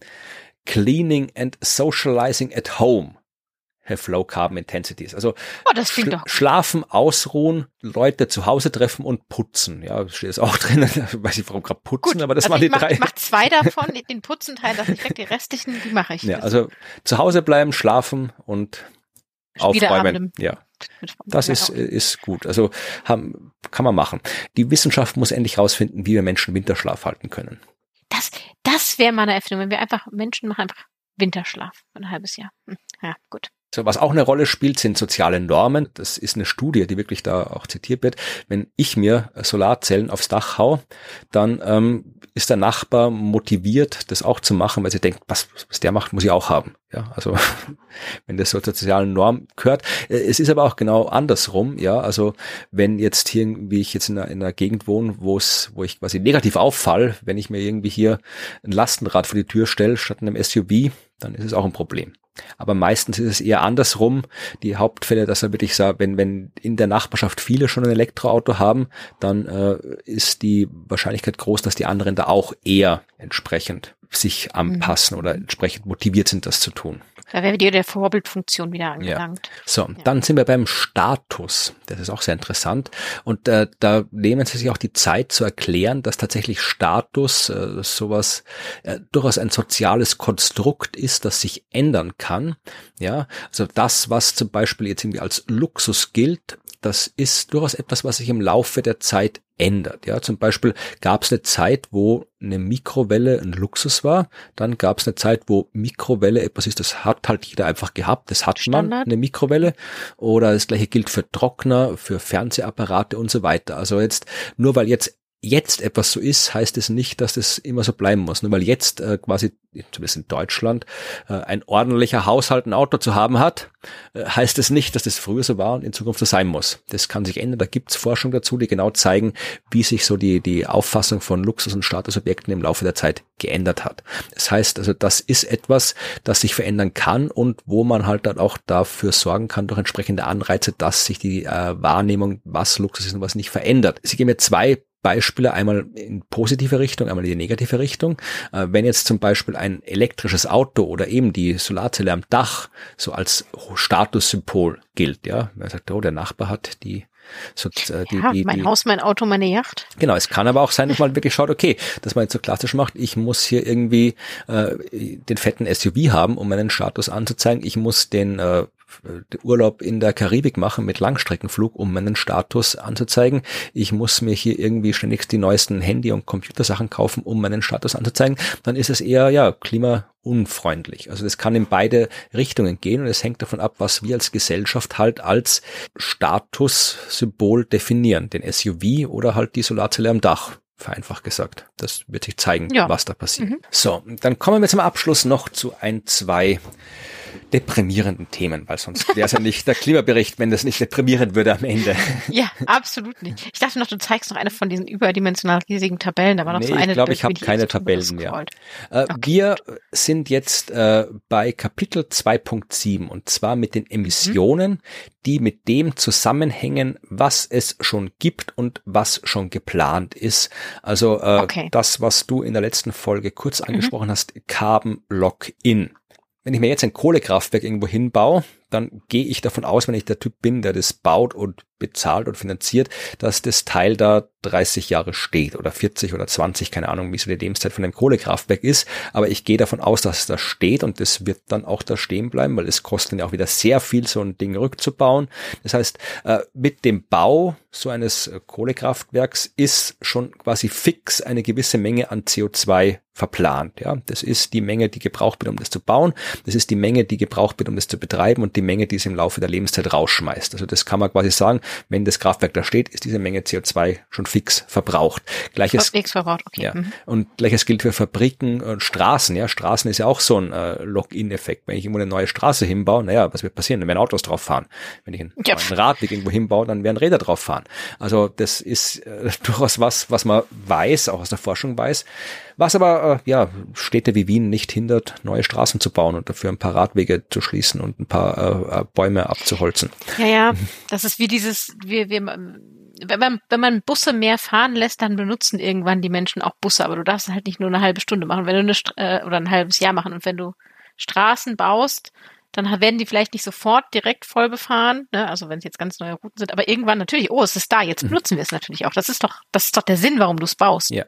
cleaning and socializing at home have low carbon intensities. Also Oh, schla- schlafen, ausruhen, Leute zu Hause treffen und putzen. Ja, steht es auch drin. Ich weiß nicht, warum gerade putzen, Gut, aber das also waren ich die mach, drei. Ich mach zwei davon, den Putzenteil, das nicht weg, die restlichen, die mache ich. Ja, also zu Hause bleiben, schlafen und aufräumen. Ja, das ist, ist gut. Also haben, kann man machen. Die Wissenschaft muss endlich rausfinden, wie wir Menschen Winterschlaf halten können. Das, das wäre meine Erfindung, wenn wir einfach, Menschen machen einfach Winterschlaf für ein halbes Jahr. Hm, Ja, gut. So, was auch eine Rolle spielt, sind soziale Normen. Das ist eine Studie, die wirklich da auch zitiert wird. Wenn ich mir Solarzellen aufs Dach hau, dann ähm, ist der Nachbar motiviert, das auch zu machen, weil sie denkt, was, was der macht, muss ich auch haben. Ja, also wenn das zur sozialen Norm gehört. Äh, Es ist aber auch genau andersrum. Ja, also wenn jetzt hier, wie ich jetzt in einer, in einer Gegend wohne, wo es, wo ich quasi negativ auffall, wenn ich mir irgendwie hier ein Lastenrad vor die Tür stelle statt einem SUV, dann ist es auch ein Problem. Aber meistens ist es eher andersrum. Die Hauptfälle, dass er wirklich sagt, wenn, wenn in der Nachbarschaft viele schon ein Elektroauto haben, dann äh, ist die Wahrscheinlichkeit groß, dass die anderen da auch eher entsprechend sich anpassen oder entsprechend motiviert sind, das zu tun. Da wäre dir der Vorbildfunktion wieder angelangt. So, dann sind wir beim Status. Das ist auch sehr interessant. Und äh, da nehmen sie sich auch die Zeit zu erklären, dass tatsächlich Status äh, sowas äh, durchaus ein soziales Konstrukt ist, das sich ändern kann. Ja, also das, was zum Beispiel jetzt irgendwie als Luxus gilt, das ist durchaus etwas, was sich im Laufe der Zeit ändert. Ja, zum Beispiel gab es eine Zeit, wo eine Mikrowelle ein Luxus war. Dann gab es eine Zeit, wo Mikrowelle etwas ist, das hat halt jeder einfach gehabt. Das hat man, Standard. eine Mikrowelle. Oder das gleiche gilt für Trockner, für Fernsehapparate und so weiter. Also jetzt, nur weil jetzt jetzt etwas so ist, heißt es nicht, dass das immer so bleiben muss. Nur weil jetzt äh, quasi, zumindest in Deutschland, äh, ein ordentlicher Haushalt ein Auto zu haben hat, äh, heißt es nicht, dass das früher so war und in Zukunft so sein muss. Das kann sich ändern. Da gibt's Forschung dazu, die genau zeigen, wie sich so die, die Auffassung von Luxus- und Statusobjekten im Laufe der Zeit geändert hat. Das heißt also, das ist etwas, das sich verändern kann und wo man halt dann auch dafür sorgen kann, durch entsprechende Anreize, dass sich die äh, Wahrnehmung, was Luxus ist und was nicht verändert. Sie geben mir zwei Beispiele, einmal in positive Richtung, einmal in die negative Richtung. Äh, wenn jetzt zum Beispiel ein elektrisches Auto oder eben die Solarzelle am Dach so als Statussymbol gilt, ja, man sagt, oh, der Nachbar hat die so, äh, die, Ja, die, mein die, Haus, mein Auto, meine Yacht. Genau, es kann aber auch sein, dass man wirklich schaut, okay, dass man jetzt so klassisch macht, ich muss hier irgendwie äh, den fetten SUV haben, um meinen Status anzuzeigen. Ich muss den äh, den Urlaub in der Karibik machen mit Langstreckenflug, um meinen Status anzuzeigen. Ich muss mir hier irgendwie ständig die neuesten Handy- und Computersachen kaufen, um meinen Status anzuzeigen. Dann ist es eher, ja, klimaunfreundlich. Also das kann in beide Richtungen gehen und es hängt davon ab, was wir als Gesellschaft halt als Statussymbol definieren. Den SUV oder halt die Solarzelle am Dach vereinfacht gesagt. Das wird sich zeigen, Ja. was da passiert. So, dann kommen wir zum Abschluss noch zu ein, zwei deprimierenden Themen, weil sonst wäre es ja nicht der Klimabericht, wenn das nicht deprimierend würde am Ende. Ja, absolut nicht. Ich dachte noch, du zeigst noch eine von diesen überdimensional riesigen Tabellen. Da war noch Nee, so ich eine. glaube, durch ich habe keine Tabellen mehr. Äh, Wir sind jetzt äh, bei Kapitel 2.7 und zwar mit den Emissionen, die mit dem zusammenhängen, was es schon gibt und was schon geplant ist. Also äh, Okay. das, was du in der letzten Folge kurz angesprochen hast, Carbon Lock-in. Wenn ich mir jetzt ein Kohlekraftwerk irgendwo hinbaue, dann gehe ich davon aus, wenn ich der Typ bin, der das baut und bezahlt und finanziert, dass das Teil da 30 Jahre steht oder 40 oder 20, keine Ahnung, wie so die Lebenszeit von einem Kohlekraftwerk ist. Aber ich gehe davon aus, dass es da steht und das wird dann auch da stehen bleiben, weil es kostet ja auch wieder sehr viel, so ein Ding rückzubauen. Das heißt, äh, mit dem Bau so eines Kohlekraftwerks ist schon quasi fix eine gewisse Menge an CO2 verplant. Ja, das ist die Menge, die gebraucht wird, um das zu bauen. Das ist die Menge, die gebraucht wird, um das zu betreiben und die Menge, die es im Laufe der Lebenszeit rausschmeißt. Also das kann man quasi sagen, wenn das Kraftwerk da steht, ist diese Menge CO2 schon fix verbraucht. Gleiches, fix verbraucht, okay. Ja, mhm. Und gleiches gilt für Fabriken und Straßen. Ja, Straßen ist ja auch so ein äh, Login-Effekt. Wenn ich irgendwo eine neue Straße hinbaue, naja, was wird passieren? Dann werden Autos drauf fahren. Wenn ich einen, ja. einen Radweg irgendwo hinbaue, dann werden Räder drauf fahren. Also das ist äh, durchaus was, was man weiß, auch aus der Forschung weiß. Was aber äh, ja Städte wie Wien nicht hindert, neue Straßen zu bauen und dafür ein paar Radwege zu schließen und ein paar äh, äh Bäume abzuholzen. Ja, ja, das ist wie dieses, wir, wir, wenn man, wenn man Busse mehr fahren lässt, dann benutzen irgendwann die Menschen auch Busse, aber du darfst halt nicht nur eine halbe Stunde machen, wenn du eine äh, oder ein halbes Jahr machen und wenn du Straßen baust, dann werden die vielleicht nicht sofort direkt voll befahren, ne? also wenn es jetzt ganz neue Routen sind, aber irgendwann natürlich, oh, es ist da, jetzt benutzen mhm. wir es natürlich auch. Das ist doch, das ist doch der Sinn, warum du es baust. Ja.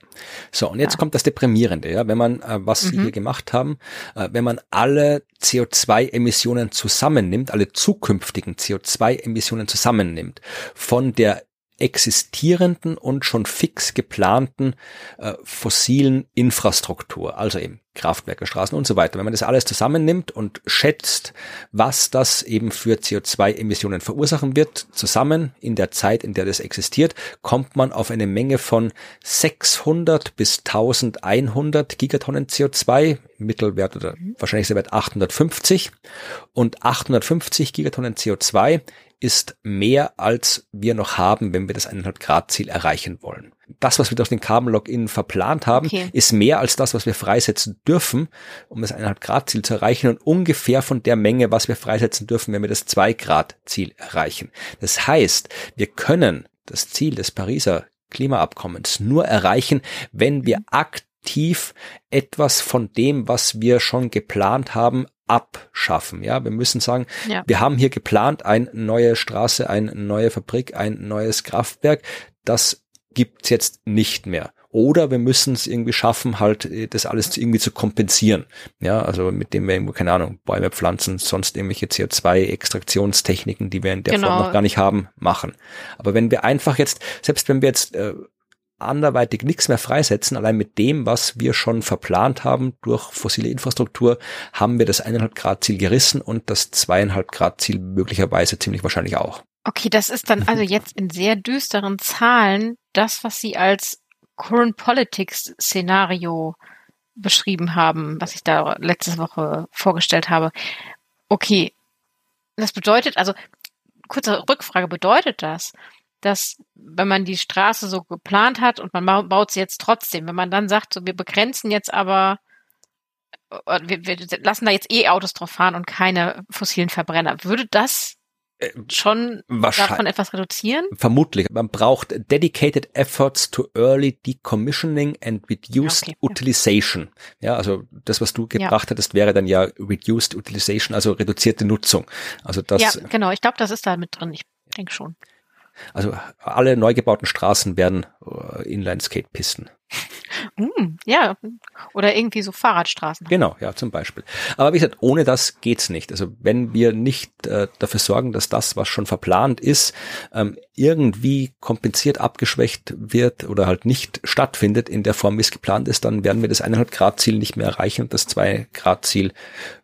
So, und jetzt ja. kommt das Deprimierende, ja, wenn man, äh, was mhm. Sie hier gemacht haben, äh, wenn man alle CO2-Emissionen zusammennimmt, alle zukünftigen CO2-Emissionen zusammennimmt, von der existierenden und schon fix geplanten äh, fossilen Infrastruktur, also eben Kraftwerke, Straßen und so weiter. Wenn man das alles zusammennimmt und schätzt, was das eben für CO2-Emissionen verursachen wird, zusammen in der Zeit, in der das existiert, kommt man auf eine Menge von 600 bis 1100 Gigatonnen CO2, Mittelwert oder wahrscheinlich der Wert 850 und 850 Gigatonnen CO2 ist mehr, als wir noch haben, wenn wir das 1,5 Grad Ziel erreichen wollen. Das, was wir durch den Carbon Login verplant haben, okay. ist mehr als das, was wir freisetzen dürfen, um das 1,5 Grad Ziel zu erreichen und ungefähr von der Menge, was wir freisetzen dürfen, wenn wir das 2 Grad Ziel erreichen. Das heißt, wir können das Ziel des Pariser Klimaabkommens nur erreichen, wenn wir aktiv etwas von dem, was wir schon geplant haben, abschaffen. Ja, wir müssen sagen, ja. wir haben hier geplant eine neue Straße, eine neue Fabrik, ein neues Kraftwerk. Das gibt's jetzt nicht mehr. Oder wir müssen es irgendwie schaffen, halt äh, das alles irgendwie zu kompensieren. Ja, also mit dem wir irgendwo, keine Ahnung, Bäume pflanzen, sonst irgendwelche CO2-Extraktionstechniken, die wir in der genau. Form noch gar nicht haben, machen. Aber wenn wir einfach jetzt, selbst wenn wir jetzt äh, anderweitig nichts mehr freisetzen. Allein mit dem, was wir schon verplant haben durch fossile Infrastruktur, haben wir das eineinhalb Grad Ziel gerissen und das zweieinhalb Grad Ziel möglicherweise ziemlich wahrscheinlich auch. Okay, das ist dann also jetzt in sehr düsteren Zahlen das, was Sie als Current Politics Szenario beschrieben haben, was ich da letzte Woche vorgestellt habe. Okay, das bedeutet also, kurze Rückfrage, bedeutet das, dass wenn man die Straße so geplant hat und man baut sie jetzt trotzdem, wenn man dann sagt, so, wir begrenzen jetzt aber, äh, wir, wir lassen da jetzt E-Autos drauf fahren und keine fossilen Verbrenner, würde das äh, schon davon etwas reduzieren? Vermutlich. Man braucht dedicated efforts to early decommissioning and reduced okay, utilization. Ja. ja. also das, was du gebracht ja. hattest, wäre dann ja reduced utilization, also reduzierte Nutzung. Also das. Ja, genau. Ich glaube, das ist da mit drin. Ich denke schon. Also alle neu gebauten Straßen werden äh, Inline-Skate-Pisten. Mm, ja, oder irgendwie so Fahrradstraßen. Genau, ja, zum Beispiel. Aber wie gesagt, ohne das geht's nicht. Also wenn wir nicht äh, dafür sorgen, dass das, was schon verplant ist, ähm, irgendwie kompensiert abgeschwächt wird oder halt nicht stattfindet in der Form, wie es geplant ist, dann werden wir das 1,5 Grad Ziel nicht mehr erreichen und das 2 Grad Ziel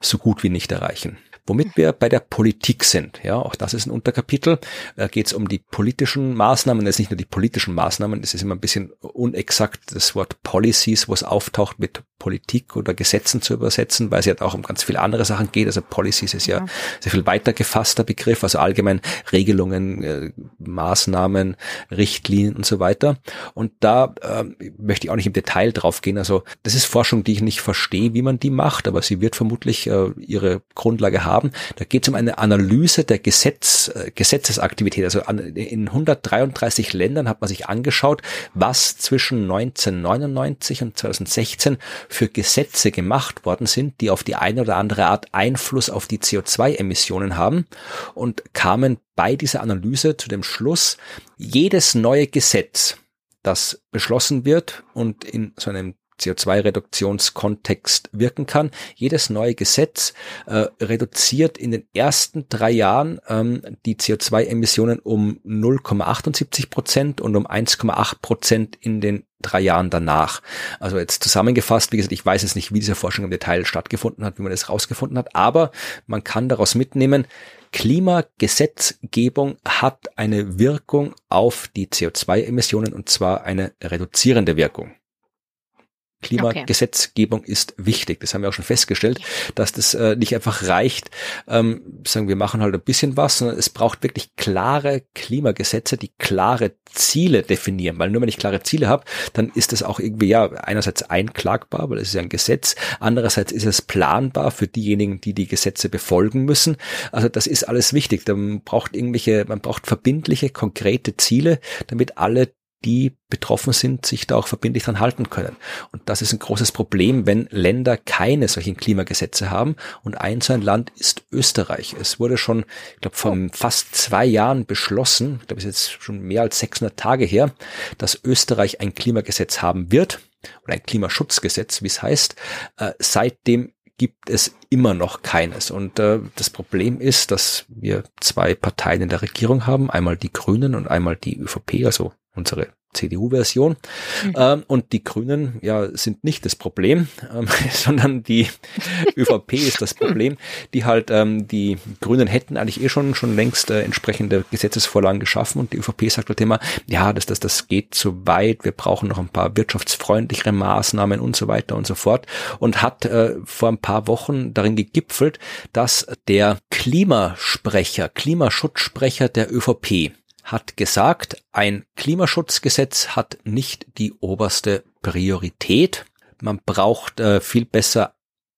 so gut wie nicht erreichen. Womit wir bei der Politik sind, ja, auch das ist ein Unterkapitel, da geht es um die politischen Maßnahmen, das ist nicht nur die politischen Maßnahmen, das ist immer ein bisschen unexakt das Wort Policies, wo es auftaucht mit Politik oder Gesetzen zu übersetzen, weil es ja auch um ganz viele andere Sachen geht. Also Policies ist ja, ja sehr viel weiter gefasster Begriff, also allgemein Regelungen, äh, Maßnahmen, Richtlinien und so weiter. Und da äh, möchte ich auch nicht im Detail drauf gehen. Also das ist Forschung, die ich nicht verstehe, wie man die macht, aber sie wird vermutlich äh, ihre Grundlage haben. Da geht es um eine Analyse der Gesetz, äh, Gesetzesaktivität. Also an, in 133 Ländern hat man sich angeschaut, was zwischen 1999 und 2016 für Gesetze gemacht worden sind, die auf die eine oder andere Art Einfluss auf die CO2-Emissionen haben und kamen bei dieser Analyse zu dem Schluss, jedes neue Gesetz, das beschlossen wird und in so einem CO2-Reduktionskontext wirken kann. Jedes neue Gesetz äh, reduziert in den ersten drei Jahren ähm, die CO2-Emissionen um 0,78 Prozent und um 1,8 Prozent in den drei Jahren danach. Also jetzt zusammengefasst, wie gesagt, ich weiß jetzt nicht, wie diese Forschung im Detail stattgefunden hat, wie man das rausgefunden hat, aber man kann daraus mitnehmen, Klimagesetzgebung hat eine Wirkung auf die CO2-Emissionen und zwar eine reduzierende Wirkung. Klimagesetzgebung okay. ist wichtig. Das haben wir auch schon festgestellt, dass das äh, nicht einfach reicht, ähm, sagen wir machen halt ein bisschen was, sondern es braucht wirklich klare Klimagesetze, die klare Ziele definieren. Weil nur wenn ich klare Ziele habe, dann ist es auch irgendwie ja einerseits einklagbar, weil es ist ja ein Gesetz, andererseits ist es planbar für diejenigen, die die Gesetze befolgen müssen. Also das ist alles wichtig. Man braucht irgendwelche, man braucht verbindliche, konkrete Ziele, damit alle die betroffen sind, sich da auch verbindlich dran halten können. Und das ist ein großes Problem, wenn Länder keine solchen Klimagesetze haben. Und ein so ein Land ist Österreich. Es wurde schon, ich glaube, vor fast zwei Jahren beschlossen, ich glaube, es ist jetzt schon mehr als 600 Tage her, dass Österreich ein Klimagesetz haben wird oder ein Klimaschutzgesetz, wie es heißt. Äh, seitdem gibt es immer noch keines. Und äh, das Problem ist, dass wir zwei Parteien in der Regierung haben, einmal die Grünen und einmal die ÖVP, also unsere CDU-Version. Mhm. Ähm, und die Grünen ja sind nicht das Problem, ähm, sondern die ÖVP ist das Problem, die halt ähm, die Grünen hätten eigentlich eh schon schon längst äh, entsprechende Gesetzesvorlagen geschaffen und die ÖVP sagt halt immer, ja, das das das geht zu weit, wir brauchen noch ein paar wirtschaftsfreundlichere Maßnahmen und so weiter und so fort und hat äh, vor ein paar Wochen darin gegipfelt, dass der Klimasprecher, Klimaschutzsprecher der ÖVP hat gesagt, ein Klimaschutzgesetz hat nicht die oberste Priorität. Man braucht äh, viel besser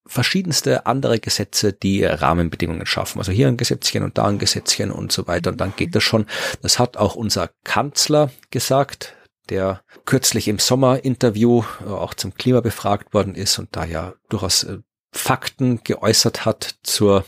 verschiedenste andere Gesetze, die Rahmenbedingungen schaffen. Also hier ein Gesetzchen und da ein Gesetzchen und so weiter. Und dann geht das schon. Das hat auch unser Kanzler gesagt, der kürzlich im Sommerinterview äh, auch zum Klima befragt worden ist und da ja durchaus äh, Fakten geäußert hat zur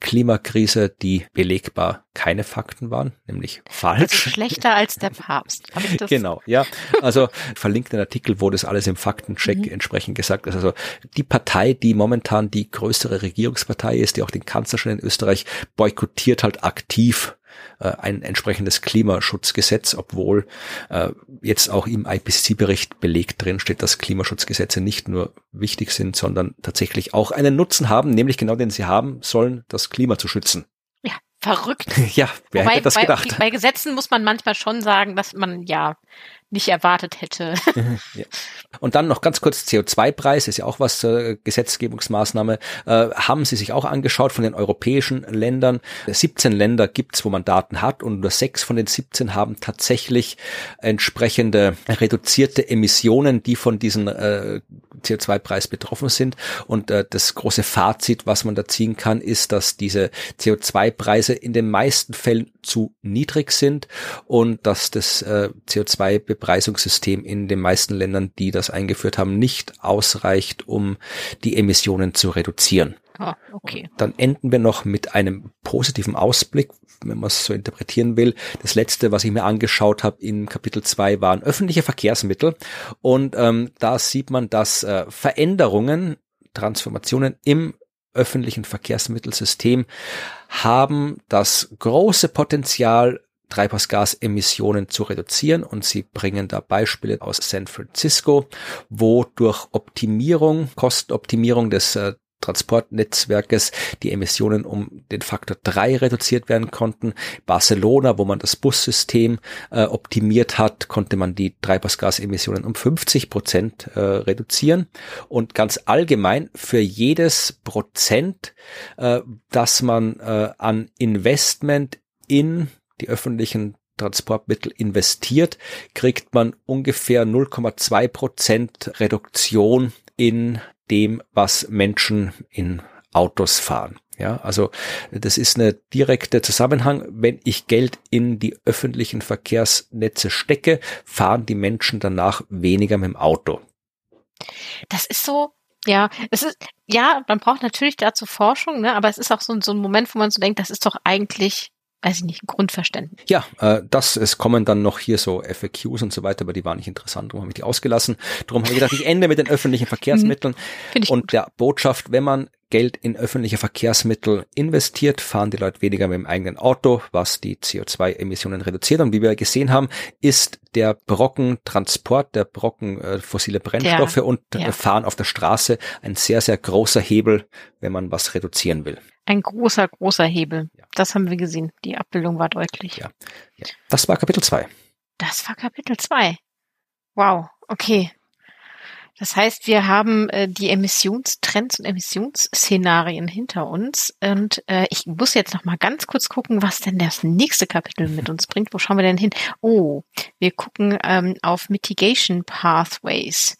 Klimakrise, die belegbar keine Fakten waren, nämlich falsch. Das ist schlechter als der Papst. genau, ja. Also verlinkt den Artikel, wo das alles im Faktencheck mhm. entsprechend gesagt ist. Also die Partei, die momentan die größere Regierungspartei ist, die auch den Kanzler schon in Österreich boykottiert halt aktiv äh, ein entsprechendes Klimaschutzgesetz, obwohl äh, jetzt auch im IPCC-Bericht belegt drin steht, dass Klimaschutzgesetze nicht nur wichtig sind, sondern tatsächlich auch einen Nutzen haben, nämlich genau den sie haben sollen, das Klima zu schützen. Ja, verrückt. Ja, wer Wobei, hätte das gedacht? Bei, bei Gesetzen muss man manchmal schon sagen, dass man ja nicht erwartet hätte. ja. Und dann noch ganz kurz CO2-Preis, ist ja auch was äh, Gesetzgebungsmaßnahme. Äh, haben Sie sich auch angeschaut von den europäischen Ländern? 17 Länder gibt's, wo man Daten hat und nur sechs von den 17 haben tatsächlich entsprechende reduzierte Emissionen, die von diesen äh, CO2-Preis betroffen sind. Und äh, das große Fazit, was man da ziehen kann, ist, dass diese CO2-Preise in den meisten Fällen zu niedrig sind und dass das äh, CO2-Bepreisungssystem in den meisten Ländern, die das eingeführt haben, nicht ausreicht, um die Emissionen zu reduzieren. Ah, okay. Dann enden wir noch mit einem positiven Ausblick, wenn man es so interpretieren will. Das letzte, was ich mir angeschaut habe in Kapitel 2, waren öffentliche Verkehrsmittel. Und ähm, da sieht man, dass äh, Veränderungen, Transformationen im öffentlichen Verkehrsmittelsystem haben das große Potenzial, Treibhausgasemissionen zu reduzieren und sie bringen da Beispiele aus San Francisco, wo durch Optimierung, Kostenoptimierung des äh, Transportnetzwerkes die Emissionen um den Faktor drei reduziert werden konnten. Barcelona, wo man das Bussystem äh, optimiert hat, konnte man die Treibhausgasemissionen um 50 Prozent äh, reduzieren. Und ganz allgemein für jedes Prozent, äh, das man äh, an Investment in die öffentlichen Transportmittel investiert, kriegt man ungefähr 0,2 Prozent Reduktion in dem, was Menschen in Autos fahren. Ja, also das ist eine direkte Zusammenhang. Wenn ich Geld in die öffentlichen Verkehrsnetze stecke, fahren die Menschen danach weniger mit dem Auto. Das ist so, Ja, es ist, ja, man braucht natürlich dazu Forschung, ne, aber es ist auch so, so ein Moment, wo man so denkt, das ist doch eigentlich weiß ich nicht, ein Grundverständnis. Ja, äh, das, es kommen dann noch hier so FAQs und so weiter, aber die waren nicht interessant, darum habe ich die ausgelassen. Darum habe ich gedacht, ich ende mit den öffentlichen Verkehrsmitteln und gut. der Botschaft, wenn man Geld in öffentliche Verkehrsmittel investiert, fahren die Leute weniger mit dem eigenen Auto, was die CO2-Emissionen reduziert. Und wie wir gesehen haben, ist der Brocken Transport, der Brocken äh, fossile Brennstoffe und äh, ja. Fahren auf der Straße ein sehr, sehr großer Hebel, wenn man was reduzieren will. Ein großer, großer Hebel. Ja. Das haben wir gesehen. Die Abbildung war deutlich. Ja. Ja. Das war Kapitel 2. Das war Kapitel 2. Wow, okay. Das heißt, wir haben äh, die Emissionstrends und Emissionsszenarien hinter uns. Und äh, ich muss jetzt noch mal ganz kurz gucken, was denn das nächste Kapitel mit uns bringt. Wo schauen wir denn hin? Oh, wir gucken ähm, auf Mitigation Pathways.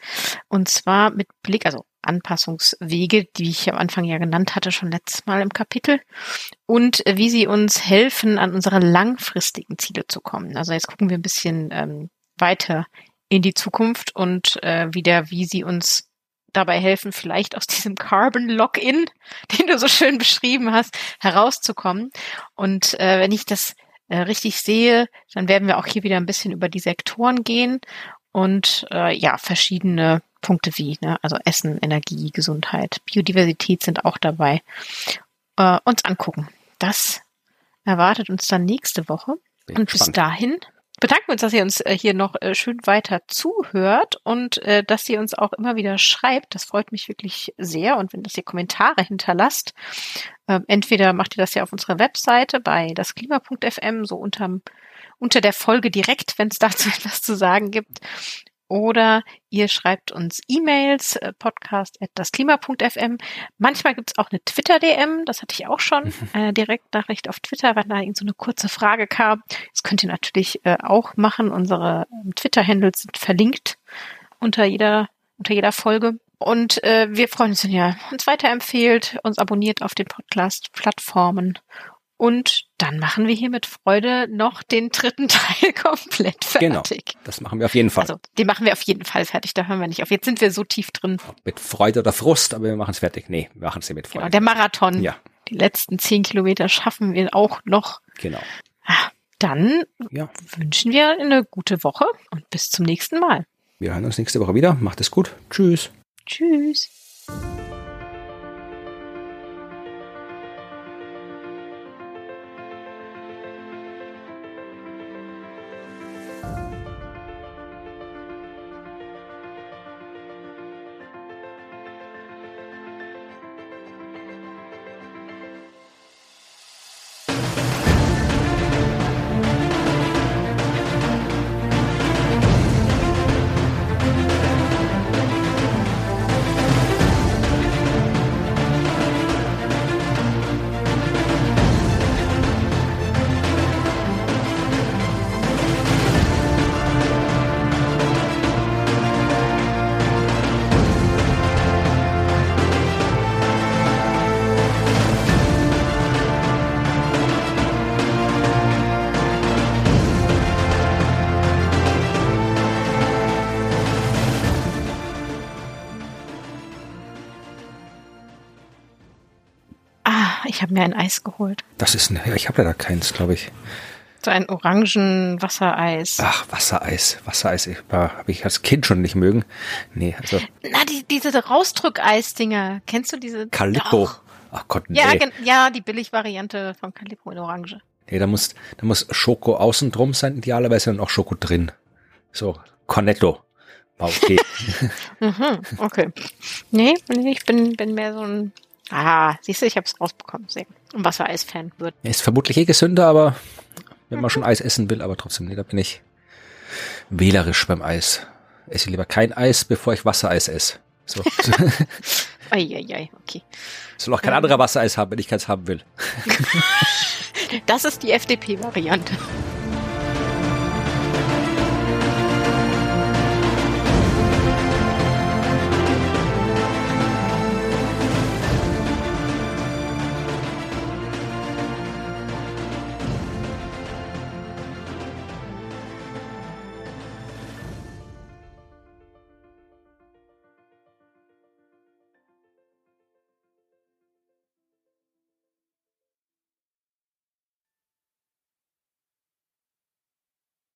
Und zwar mit Blick, also Anpassungswege, die ich am Anfang ja genannt hatte, schon letztes Mal im Kapitel. Und äh, wie sie uns helfen, an unsere langfristigen Ziele zu kommen. Also jetzt gucken wir ein bisschen ähm, weiter in die Zukunft und äh, wieder, wie sie uns dabei helfen, vielleicht aus diesem Carbon Lock-in, den du so schön beschrieben hast, herauszukommen. Und äh, wenn ich das äh, richtig sehe, dann werden wir auch hier wieder ein bisschen über die Sektoren gehen und äh, ja, verschiedene Punkte wie, ne, also Essen, Energie, Gesundheit, Biodiversität sind auch dabei, äh, uns angucken. Das erwartet uns dann nächste Woche. Bin Und bis gespannt. dahin bedanken wir uns, dass ihr uns äh, hier noch äh, schön weiter zuhört und äh, dass ihr uns auch immer wieder schreibt. Das freut mich wirklich sehr. Und wenn das ihr Kommentare hinterlasst, äh, entweder macht ihr das ja auf unserer Webseite bei dasklima.fm, so unterm, unter der Folge direkt, wenn es dazu etwas zu sagen gibt. Oder ihr schreibt uns E-Mails, äh, podcast at dasklima.fm. Manchmal gibt's auch eine Twitter-DM, das hatte ich auch schon, eine Direktnachricht auf Twitter, wenn da irgend so eine kurze Frage kam. Das könnt ihr natürlich äh, auch machen. Unsere ähm, Twitter-Handles sind verlinkt unter jeder, unter jeder Folge. Und äh, wir freuen uns, wenn ihr uns weiterempfehlt, uns abonniert auf den Podcast-Plattformen. Und dann machen wir hier mit Freude noch den dritten Teil komplett Genau. fertig. Das machen wir auf jeden Fall. Also, den machen wir auf jeden Fall fertig, da hören wir nicht auf. Jetzt sind wir so tief drin. mit Freude oder Frust, aber wir machen es fertig. Nee, wir machen es ja mit Genau, Freude. der Marathon. ja, Die letzten zehn Kilometer schaffen wir auch noch. genau. Ah, Dann Ja, wünschen wir eine gute Woche und bis zum nächsten Mal. wir hören uns nächste Woche wieder. Macht es gut. Tschüss. Tschüss. Mir ein Eis geholt. Das ist, ne, ich habe leider keins, glaube ich. So ein orangen Wassereis. Ach, Wassereis. Wassereis habe ich als Kind schon nicht mögen. Nee, also Na, die, diese Rausdrückeis-Dinger. Kennst du diese? Calippo. Doch. Ach Gott, nee. Ja, ja, die Billigvariante von Calippo in Orange. nee da, muss, da muss Schoko außen drum sein, idealerweise und auch Schoko drin. So, Cornetto. War okay. Mhm, okay. Nee, nee, ich bin, bin mehr so ein. Ah, siehst du, ich habe es rausbekommen. Sehr. Ein Wassereis-Fan wird. ist vermutlich eh gesünder, aber wenn man schon Eis essen will, aber trotzdem, nee, da bin ich wählerisch beim Eis. Esse lieber kein Eis, bevor ich Wassereis esse. So. Eieiei, okay. Soll auch kein anderer Wassereis haben, wenn ich keins haben will. Das ist die FDP-Variante.